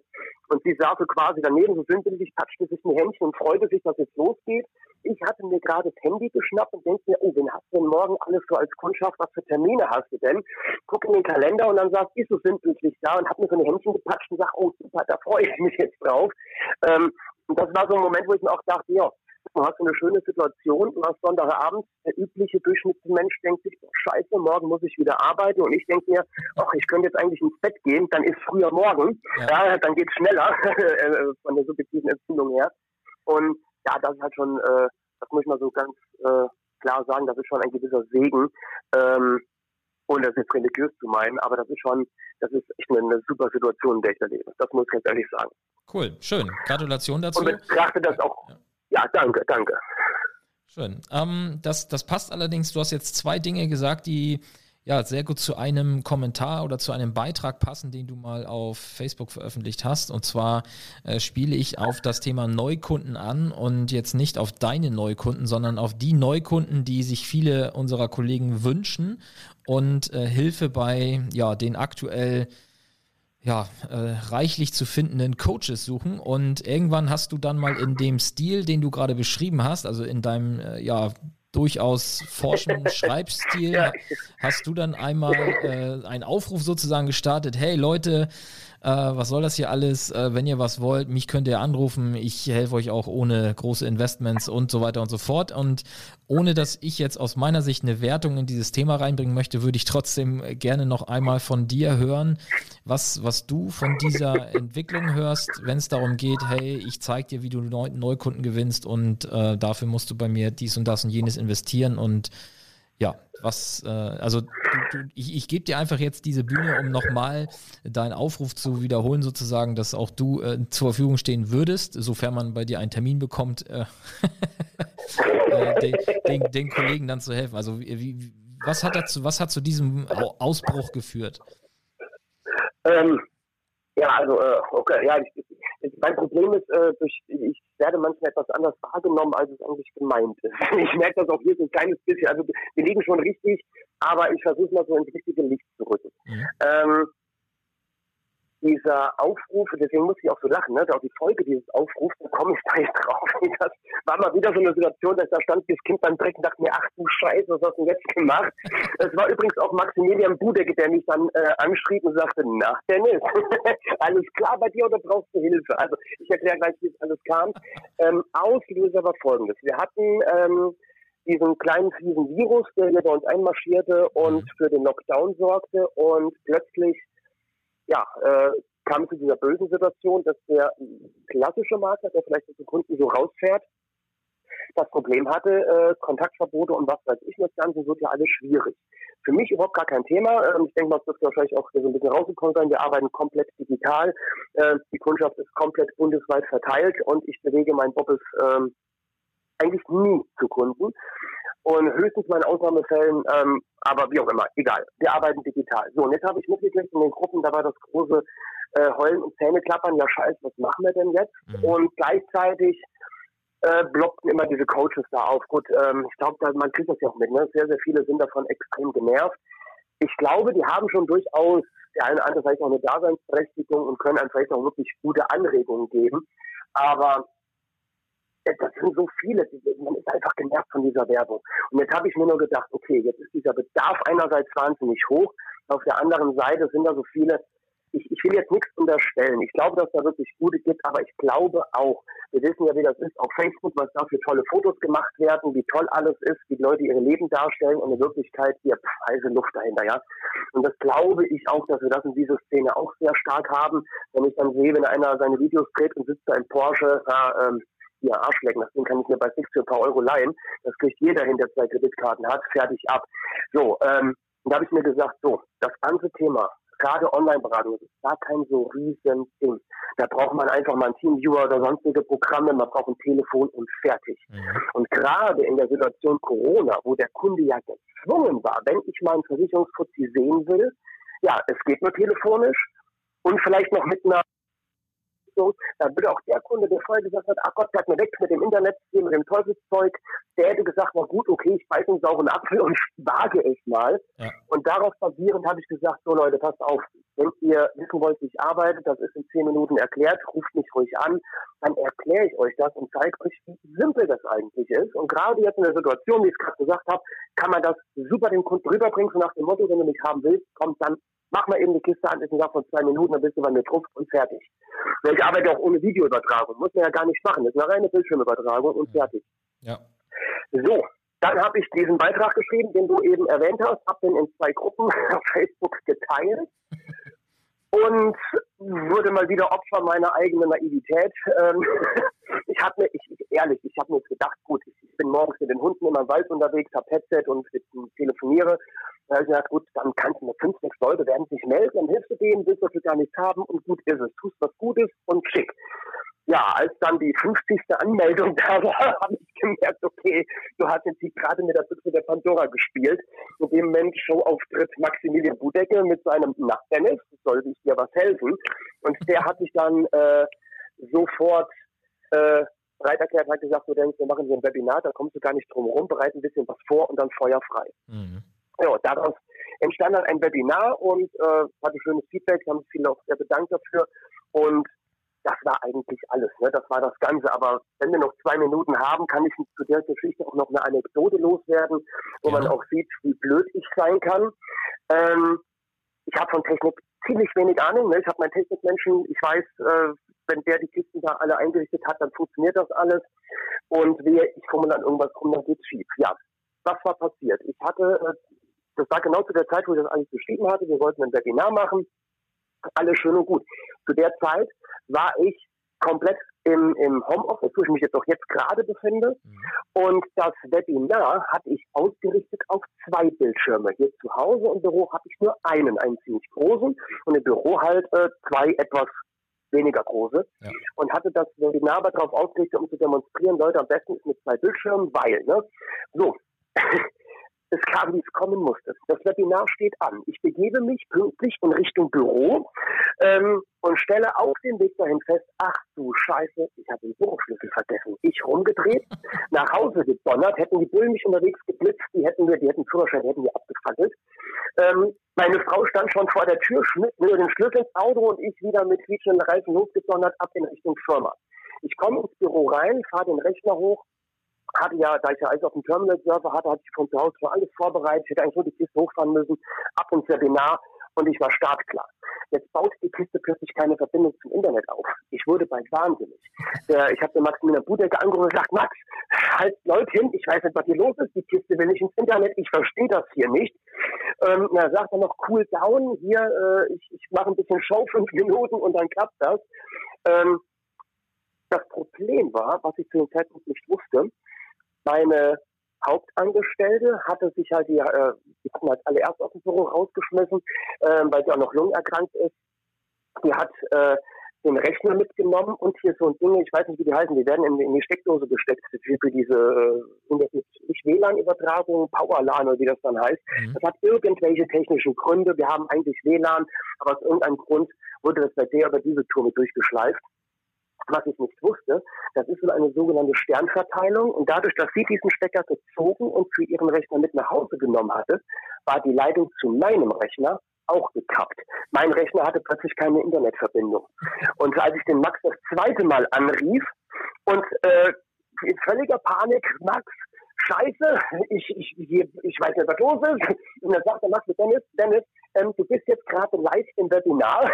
und sie saß so quasi daneben, so sündlich, touchte sich ein Händchen und freute sich, dass es losgeht. Ich hatte mir gerade das Handy geschnappt und denke mir, oh, wen hast du denn morgen alles so als Kundschaft, was für Termine hast du denn? Guck in den Kalender und dann sagst, ist so sündlich da und hab mir so ein Händchen gepatscht und sag, oh, super, da freue ich mich jetzt drauf. Ähm, und das war so ein Moment, wo ich mir auch dachte, ja, du hast eine schöne Situation, du hast Sonntagabend, der übliche Durchschnittsmensch denkt sich, oh, scheiße, morgen muss ich wieder arbeiten und ich denke mir, ach, ich könnte jetzt eigentlich ins Bett gehen, dann ist früher morgen, ja. ja dann geht's schneller *laughs* äh, von der subjektiven Empfindung her. Und ja, das ist halt schon, äh, das muss ich mal so ganz äh, klar sagen, das ist schon ein gewisser Segen. Ähm, ohne das jetzt religiös zu meinen, aber das ist schon, das ist echt eine, eine super Situation, in der ich da lebe. Das muss ich ganz ehrlich sagen. Cool, schön. Gratulation dazu. Und betrachte das auch, ja. Ja, danke, danke. Schön. Ähm, das, das passt allerdings, du hast jetzt zwei Dinge gesagt, die ja sehr gut zu einem Kommentar oder zu einem Beitrag passen, den du mal auf Facebook veröffentlicht hast. Und zwar äh, spiele ich auf das Thema Neukunden an und jetzt nicht auf deine Neukunden, sondern auf die Neukunden, die sich viele unserer Kollegen wünschen und äh, Hilfe bei ja den aktuell ja, äh, reichlich zu findenden Coaches suchen. Und irgendwann hast du dann mal in dem Stil, den du gerade beschrieben hast, also in deinem, äh, ja, durchaus forschen *laughs* Schreibstil, ja. hast du dann einmal äh, einen Aufruf sozusagen gestartet, hey Leute, äh, was soll das hier alles? Äh, wenn ihr was wollt, mich könnt ihr anrufen. Ich helfe euch auch ohne große Investments und so weiter und so fort. Und ohne dass ich jetzt aus meiner Sicht eine Wertung in dieses Thema reinbringen möchte, würde ich trotzdem gerne noch einmal von dir hören, was, was du von dieser Entwicklung hörst, wenn es darum geht, hey, ich zeige dir, wie du Neu Neukunden gewinnst und äh, dafür musst du bei mir dies und das und jenes investieren und ja, was, äh, also ich, ich gebe dir einfach jetzt diese Bühne, um nochmal deinen Aufruf zu wiederholen, sozusagen, dass auch du äh, zur Verfügung stehen würdest, sofern man bei dir einen Termin bekommt, äh, *laughs* äh, den, den, den, Kollegen dann zu helfen. Also wie, was hat dazu, was hat zu diesem Ausbruch geführt? Ähm, ja, also äh, okay, ja, ich, mein Problem ist, äh, durch, ich werde manchmal etwas anders wahrgenommen, als es eigentlich gemeint ist. *laughs* Ich merke das auch hier so ein kleines bisschen. Also wir liegen schon richtig, aber ich versuche mal so ins richtige Licht zu rücken. Mhm. Ähm, dieser Aufruf, deswegen muss ich auch so lachen, ne? auch die Folge dieses Aufrufs, da komme ich *laughs* da jetzt drauf. *laughs* Das war mal wieder so eine Situation, dass da stand das Kind beim Dreck und dachte mir, ach du Scheiße, was hast du denn jetzt gemacht? *laughs* Es war übrigens auch Maximilian Budecke, der mich dann äh, anschrieb und sagte, na Dennis, alles klar bei dir oder brauchst du Hilfe? Also ich erkläre gleich, wie es alles kam. Ähm, Auslöser war folgendes. Wir hatten ähm, diesen kleinen fiesen Virus, der hier bei uns einmarschierte und mhm. für den Lockdown sorgte und plötzlich ja, äh, kam zu dieser bösen Situation, dass der klassische Makler, der vielleicht mit den Kunden so rausfährt, das Problem hatte, äh, Kontaktverbote und was weiß ich, das Ganze wird ja alles schwierig. Für mich überhaupt gar kein Thema. Ähm, ich denke mal, das wird wahrscheinlich auch so ein bisschen rausgekommen sein. Wir arbeiten komplett digital. Äh, die Kundschaft ist komplett bundesweit verteilt und ich bewege mein Bobbes ähm, eigentlich nie zu Kunden. Und höchstens mal in Ausnahmefällen, ähm, aber wie auch immer, egal. Wir arbeiten digital. So, und jetzt habe ich mitgekriegt in den Gruppen, da war das große äh, Heulen und Zähne klappern, ja scheiße, was machen wir denn jetzt? Mhm. Und gleichzeitig äh, blockten immer diese Coaches da auf. Gut, ähm, ich glaube, man kriegt das ja auch mit. Ne? Sehr, sehr viele sind davon extrem genervt. Ich glaube, die haben schon durchaus der eine oder andere vielleicht auch eine Daseinsberechtigung und können einem vielleicht auch wirklich gute Anregungen geben. Aber das sind so viele, man ist einfach genervt von dieser Werbung. Und jetzt habe ich mir nur gedacht, okay, jetzt ist dieser Bedarf einerseits wahnsinnig hoch, auf der anderen Seite sind da so viele, ich, ich will jetzt nichts unterstellen. Ich glaube, dass da wirklich gute gibt, aber ich glaube auch, wir wissen ja, wie das ist auf Facebook, was da für tolle Fotos gemacht werden, wie toll alles ist, wie die Leute ihre Leben darstellen und in Wirklichkeit ihr heiße Luft dahinter, ja. Und das glaube ich auch, dass wir das in dieser Szene auch sehr stark haben. Wenn ich dann sehe, wenn einer seine Videos dreht und sitzt da im Porsche, ja, ähm, ihr Arsch lecken, das Ding kann ich mir bei Six für ein paar Euro leihen, das kriegt jeder hin, der zwei Kreditkarten hat, fertig ab. So, ähm, da habe ich mir gesagt, so, das ganze Thema gerade Online-Beratung ist gar kein so riesen Ding. Da braucht man einfach mal ein Teamviewer oder sonstige Programme, man braucht ein Telefon und fertig. Mhm. Und gerade in der Situation Corona, wo der Kunde ja gezwungen war, wenn ich mal einen Versicherungsfuzzi sehen will, ja, es geht nur telefonisch und vielleicht noch mit einer Leistung, dann würde auch der Kunde, der vorher gesagt hat, ach Gott, bleib mir weg mit dem Internet, mit dem Teufelszeug, der hätte gesagt, na gut, okay, ich beiße einen sauren Apfel und wage es mal. Ja. Und darauf basierend habe ich gesagt, so Leute, passt auf, wenn ihr wissen wollt, wie ich arbeite, das ist in zehn Minuten erklärt, ruft mich ruhig an, dann erkläre ich euch das und zeige euch, wie simpel das eigentlich ist. Und gerade jetzt in der Situation, wie ich es gerade gesagt habe, kann man das super dem Kunden rüberbringen, so nach dem Motto, wenn du mich haben willst, kommt dann mach mal eben die Kiste an, ist ein Tag von zwei Minuten, dann bist du bei mir drauf und fertig. Weil ich arbeite auch ohne Videoübertragung, muss man ja gar nicht machen, das ist eine reine Bildschirmübertragung und fertig. Ja. So, dann habe ich diesen Beitrag geschrieben, den du eben erwähnt hast, habe den in zwei Gruppen *laughs* auf Facebook geteilt und wurde mal wieder Opfer meiner eigenen Naivität. Ähm, *laughs* ich habe mir, ich, ehrlich, ich habe mir gedacht, gut, ich, ich, bin morgens mit den Hunden immer im Wald unterwegs, habe Headset und telefoniere da habe ich gesagt, gut, dann kannst du mit fünf, sechs Leute werden sich melden, dann hilfst du denen, willst du gar nichts haben und gut ist es. Tust was Gutes und schick. Ja, als dann die 50. Anmeldung da war, *laughs* habe ich gemerkt, okay, du hast jetzt gerade mit der Büchse der Pandora gespielt. In dem Moment Showauftritt Maximilian Budecke mit seinem Na, Dennis, soll ich dir was helfen? Und der hat sich dann äh, sofort äh, bereit erklärt, hat gesagt, du denkst, wir machen hier ein Webinar, da kommst du gar nicht drum rum, bereite ein bisschen was vor und dann feuerfrei. Mhm. Ja, daraus entstand dann ein Webinar und äh, hatte schönes Feedback, haben sich viele auch sehr bedankt dafür. Und das war eigentlich alles, ne? das war das Ganze. Aber wenn wir noch zwei Minuten haben, kann ich zu der Geschichte auch noch eine Anekdote loswerden, wo ja. man auch sieht, wie blöd ich sein kann. Ähm, ich habe von Technik ziemlich wenig Ahnung. Ne? Ich habe meinen Technikmenschen, ich weiß, äh, wenn der die Kisten da alle eingerichtet hat, dann funktioniert das alles. Und wehe, ich komme dann irgendwas rum, dann geht's schief. Ja, was war passiert? Ich hatte äh, das war genau zu der Zeit, wo ich das eigentlich beschrieben hatte. Wir wollten ein Webinar machen. Alles schön und gut. Zu der Zeit war ich komplett im, im Homeoffice, wo ich mich jetzt auch jetzt gerade befinde. Mhm. Und das Webinar hatte ich ausgerichtet auf zwei Bildschirme. Hier zu Hause im Büro habe ich nur einen, einen ziemlich großen und im Büro halt äh, zwei etwas weniger große. Ja. Und hatte das Webinar aber darauf ausgerichtet, um zu demonstrieren, Leute, am besten ist mit zwei Bildschirmen, weil, ne? So. *laughs* es kam, wie es kommen musste. Das Webinar steht an. Ich begebe mich pünktlich in Richtung Büro ähm, und stelle auf dem Weg dahin fest, ach du Scheiße, ich habe den Büroschlüssel vergessen. Ich rumgedreht, nach Hause gedonnert, hätten die Bullen mich unterwegs geblitzt, die hätten wir, die hätten Führerschein, die hätten wir abgefackelt. Ähm, meine Frau stand schon vor der Tür, schmiss mir den Schlüssel ins Auto und ich wieder mit quietschenden Reifen hochgedonnert ab in Richtung Firma. Ich komme ins Büro rein, fahre den Rechner hoch, hatte ja, da ich ja alles auf dem Terminal-Server hatte, hatte ich von zu Hause schon alles vorbereitet, hätte eigentlich nur die Kiste hochfahren müssen, ab ins Webinar und ich war startklar. Jetzt baut die Kiste plötzlich keine Verbindung zum Internet auf. Ich wurde bald wahnsinnig. Der, ich habe den Maximilian Budecke angerufen und gesagt, Max, halt Leute hin, ich weiß nicht, was hier los ist, die Kiste will nicht ins Internet, ich verstehe das hier nicht. Ähm, na, sagt er noch, cool down, hier, äh, ich, ich mache ein bisschen Show, fünf Minuten und dann klappt das. Ähm, das Problem war, was ich zu dem Zeitpunkt nicht wusste, Meine Hauptangestellte hatte sich halt, die, äh, die hatten halt alle erst aus dem Büro rausgeschmissen, äh, weil sie auch noch lungenerkrankt ist. Die hat äh, den Rechner mitgenommen und hier so ein Ding, ich weiß nicht, wie die heißen, die werden in, in die Steckdose gesteckt für, für diese äh, nicht WLAN-Übertragung, Powerlan oder wie das dann heißt. Mhm. Das hat irgendwelche technischen Gründe. Wir haben eigentlich WLAN, aber aus irgendeinem Grund wurde das bei der über diese Tour mit durchgeschleift. Was ich nicht wusste, das ist so eine sogenannte Sternverteilung und dadurch, dass sie diesen Stecker gezogen und für ihren Rechner mit nach Hause genommen hatte, war die Leitung zu meinem Rechner auch gekappt. Mein Rechner hatte plötzlich keine Internetverbindung. Und als ich den Max das zweite Mal anrief und äh, in völliger Panik, Max, Scheiße, ich, ich, ich weiß nicht, was los ist. Und dann sagt der Max mit Dennis, Dennis, ähm, du bist jetzt gerade live im Webinar. *laughs*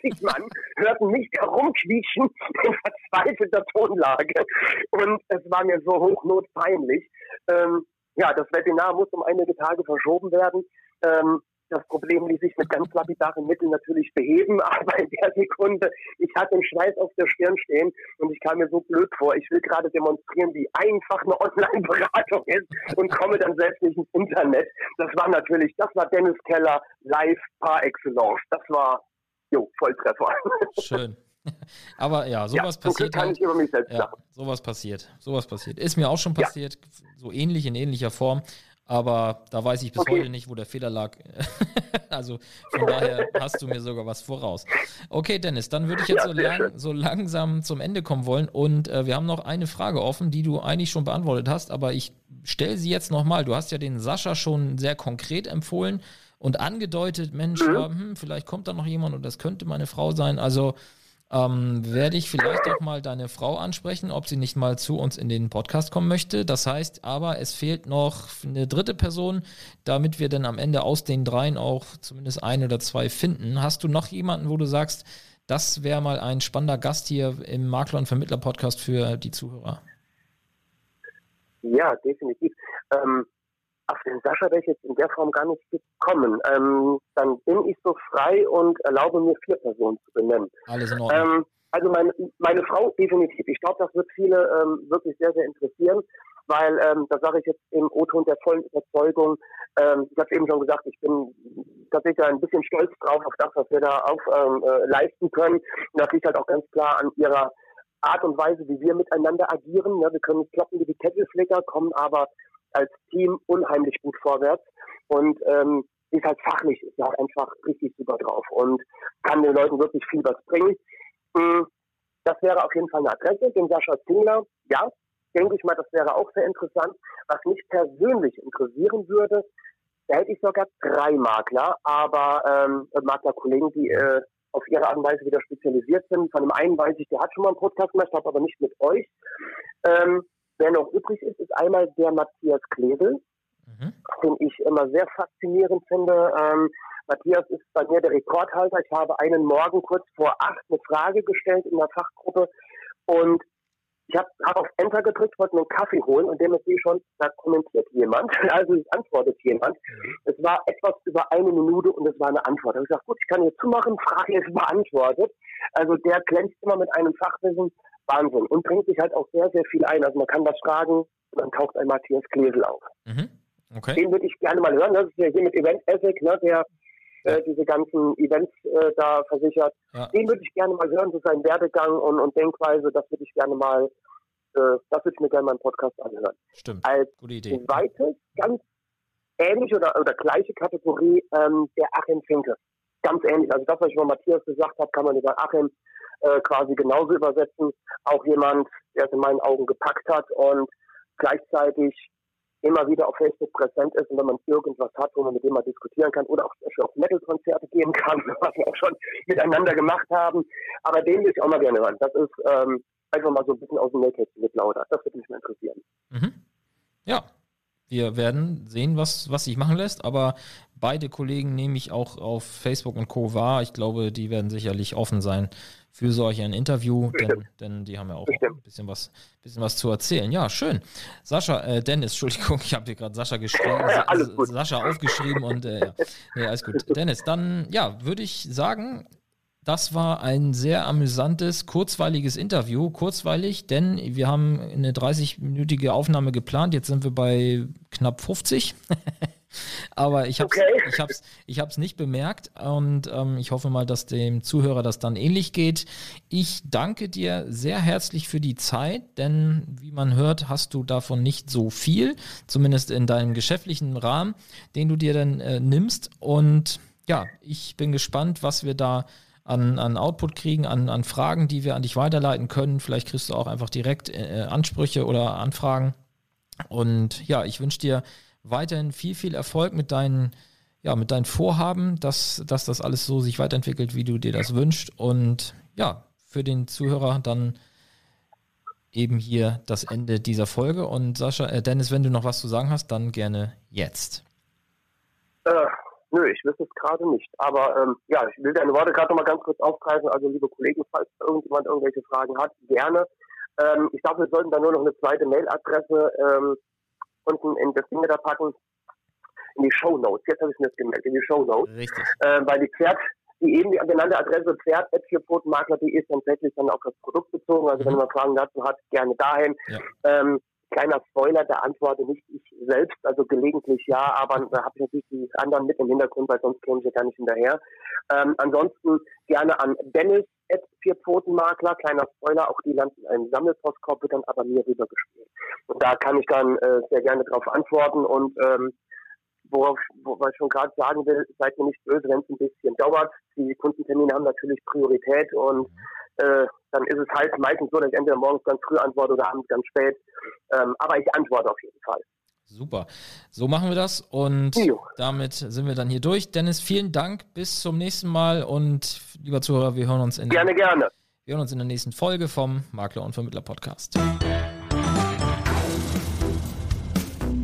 50 Mann hörten mich herumquietschen in verzweifelter Tonlage. Und es war mir so hochnotpeinlich. Ähm, ja, das Webinar muss um einige Tage verschoben werden. Ähm, das Problem ließ sich mit ganz lapidaren Mitteln natürlich beheben, *laughs* aber in der Sekunde, ich hatte den Schweiß auf der Stirn stehen und ich kam mir so blöd vor. Ich will gerade demonstrieren, wie einfach eine Online-Beratung ist und komme dann selbst nicht ins Internet. Das war natürlich, das war Dennis Keller live par excellence. Das war, jo, Volltreffer. Schön. *laughs* Aber ja, sowas ja, passiert. Kann halt. ich über mich selbst ja, sowas passiert. Sowas passiert. Ist mir auch schon passiert, ja. so ähnlich in ähnlicher Form. Aber da weiß ich bis okay. heute nicht, wo der Fehler lag. *laughs* also von daher hast du mir sogar was voraus. Okay, Dennis, dann würde ich jetzt ja, so, lang, so, langsam zum Ende kommen wollen. Und äh, wir haben noch eine Frage offen, die du eigentlich schon beantwortet hast, aber ich stelle sie jetzt nochmal. Du hast ja den Sascha schon sehr konkret empfohlen und angedeutet, Mensch, mhm. hm, vielleicht kommt da noch jemand und das könnte meine Frau sein. Also ähm, werde ich vielleicht auch mal deine Frau ansprechen, ob sie nicht mal zu uns in den Podcast kommen möchte. Das heißt aber, es fehlt noch eine dritte Person, damit wir dann am Ende aus den dreien auch zumindest ein oder zwei finden. Hast du noch jemanden, wo du sagst, das wäre mal ein spannender Gast hier im Makler- und Vermittler-Podcast für die Zuhörer? Ja, definitiv. Ähm, auf den Sascha wäre ich jetzt in der Form gar nicht gekommen. Ähm, dann bin ich so frei und erlaube mir vier Personen zu benennen. Alles in Ordnung. Ähm, also meine, meine Frau definitiv. Ich glaube, das wird viele ähm, wirklich sehr, sehr interessieren, weil, ähm, da sage ich jetzt im O-Ton der vollen Überzeugung, ähm, ich habe eben schon gesagt, ich bin tatsächlich ein bisschen stolz drauf auf das, was wir da auf, ähm, äh, leisten können. Und das liegt halt auch ganz klar an ihrer Art und Weise, wie wir miteinander agieren. Ja, wir können nicht kloppen wie die Kettelflicker, kommen aber als Team unheimlich gut vorwärts und ähm, ist halt fachlich, ist halt einfach richtig super drauf und kann den Leuten wirklich viel was bringen. Hm, das wäre auf jeden Fall eine Adresse, den Sascha Zingler, ja, denke ich mal, das wäre auch sehr interessant. Was mich persönlich interessieren würde, da hätte ich sogar drei Makler, aber ähm, Maklerkollegen, die äh, auf ihre Art und Weise wieder spezialisiert sind. Von dem einen weiß ich, der hat schon mal einen Podcast gemacht, aber nicht mit euch. Ähm, Wer noch übrig ist, ist einmal der Matthias Klebel, mhm. den ich immer sehr faszinierend finde. Ähm, Matthias ist bei mir der Rekordhalter. Ich habe einen Morgen kurz vor acht eine Frage gestellt in der Fachgruppe und ich habe hab auf Enter gedrückt, wollte mir einen Kaffee holen und dem ist eh schon, da kommentiert jemand, *laughs* also es antwortet jemand. Es war etwas über eine Minute und es war eine Antwort. Da habe ich gesagt, gut, ich kann hier zumachen, Frage ist beantwortet. Also der glänzt immer mit einem Fachwissen, Wahnsinn. Und bringt sich halt auch sehr, sehr viel ein. Also man kann was fragen und dann taucht ein Matthias Klesel auf. Mhm. Okay. Den würde ich gerne mal hören. Das ist ja hier mit Event Ethic, ne, der äh, diese ganzen Events äh, da versichert. Ja. Den würde ich gerne mal hören, so sein Werdegang und, und Denkweise. Das würde ich gerne mal, äh, das würde ich mir gerne mal im Podcast anhören. Stimmt. Als Gute Idee. zweites, ganz ähnliche oder, oder gleiche Kategorie, ähm, der Achim Finke. Ganz ähnlich. Also das, was ich über Matthias gesagt habe, kann man über Achim äh, quasi genauso übersetzen. Auch jemand, der es in meinen Augen gepackt hat und gleichzeitig immer wieder auf Facebook präsent ist und wenn man irgendwas hat, wo man mit dem mal diskutieren kann oder auch auf Metal-Konzerte gehen kann, *laughs* was wir auch schon miteinander gemacht haben. Aber den will ich auch mal gerne hören. Das ist ähm, einfach mal so ein bisschen aus dem Nähkästchen geplaudert. Das würde mich mal interessieren. Mhm. Ja, wir werden sehen, was, was sich machen lässt, aber beide Kollegen nehme ich auch auf Facebook und Co. wahr. Ich glaube, die werden sicherlich offen sein für solch ein Interview, *laughs* denn, denn, die haben ja auch ein bisschen was, bisschen was zu erzählen. Ja, schön. Sascha, äh, Dennis, Entschuldigung, *laughs* ich habe dir gerade Sascha geschrieben, *laughs* Sascha aufgeschrieben und äh, ja. Nee, alles gut. Dennis, dann ja, würde ich sagen, das war ein sehr amüsantes, kurzweiliges Interview. Kurzweilig, denn wir haben eine 30-minütige Aufnahme geplant. Jetzt sind wir bei knapp 50. Aber ich habe es okay. ich hab's, ich hab's nicht bemerkt und ähm, ich hoffe mal, dass dem Zuhörer das dann ähnlich geht. Ich danke dir sehr herzlich für die Zeit, denn wie man hört, hast du davon nicht so viel, zumindest in deinem geschäftlichen Rahmen, den du dir dann äh, nimmst. Und ja, ich bin gespannt, was wir da an, an Output kriegen, an, an Fragen, die wir an dich weiterleiten können. Vielleicht kriegst du auch einfach direkt äh, Ansprüche oder Anfragen. Und ja, ich wünsche dir weiterhin viel, viel Erfolg mit deinen, ja, mit deinen Vorhaben, dass, dass das alles so sich weiterentwickelt, wie du dir das wünschst. Und ja, für den Zuhörer dann eben hier das Ende dieser Folge. Und Sascha, äh Dennis, wenn du noch was zu sagen hast, dann gerne jetzt. Äh, nö, ich wüsste es gerade nicht. Aber ähm, ja, ich will deine Worte gerade noch mal ganz kurz aufgreifen. Also liebe Kollegen, falls irgendjemand irgendwelche Fragen hat, gerne. Ähm, ich glaube, wir sollten da nur noch eine zweite Mailadresse ähm, unten in das Ding da packen, in die Show Notes. Jetzt habe ich mir das gemerkt, in die Show Notes. Richtig. Äh, weil die Pferd, die eben die genannte Adresse pferd.vierpfotenmakler.de ist tatsächlich dann auf das Produkt bezogen. Also mhm. wenn man Fragen dazu hat, gerne dahin. Ja. Ähm, kleiner Spoiler, der antworte nicht ich selbst, also gelegentlich ja, aber da habe ich natürlich die anderen mit im Hintergrund, weil sonst käme ich ja gar nicht hinterher. Ähm, ansonsten gerne an Dennis Vierpfotenmakler, kleiner Spoiler, auch die landen in einem Sammelpostkorb, wird dann aber mir rübergespielt. Und da kann ich dann äh, sehr gerne darauf antworten und ähm, worauf, worauf ich schon gerade sagen will, seid mir nicht böse, wenn es ein bisschen dauert. Die Kundentermine haben natürlich Priorität und äh, dann ist es halt meistens so, dass ich entweder morgens ganz früh antworte oder abends ganz spät. Ähm, aber ich antworte auf jeden Fall. Super. So machen wir das und jo. damit sind wir dann hier durch. Dennis, vielen Dank. Bis zum nächsten Mal und lieber Zuhörer, wir hören uns in gerne, der, gerne. Wir hören uns in der nächsten Folge vom Makler und Vermittler Podcast.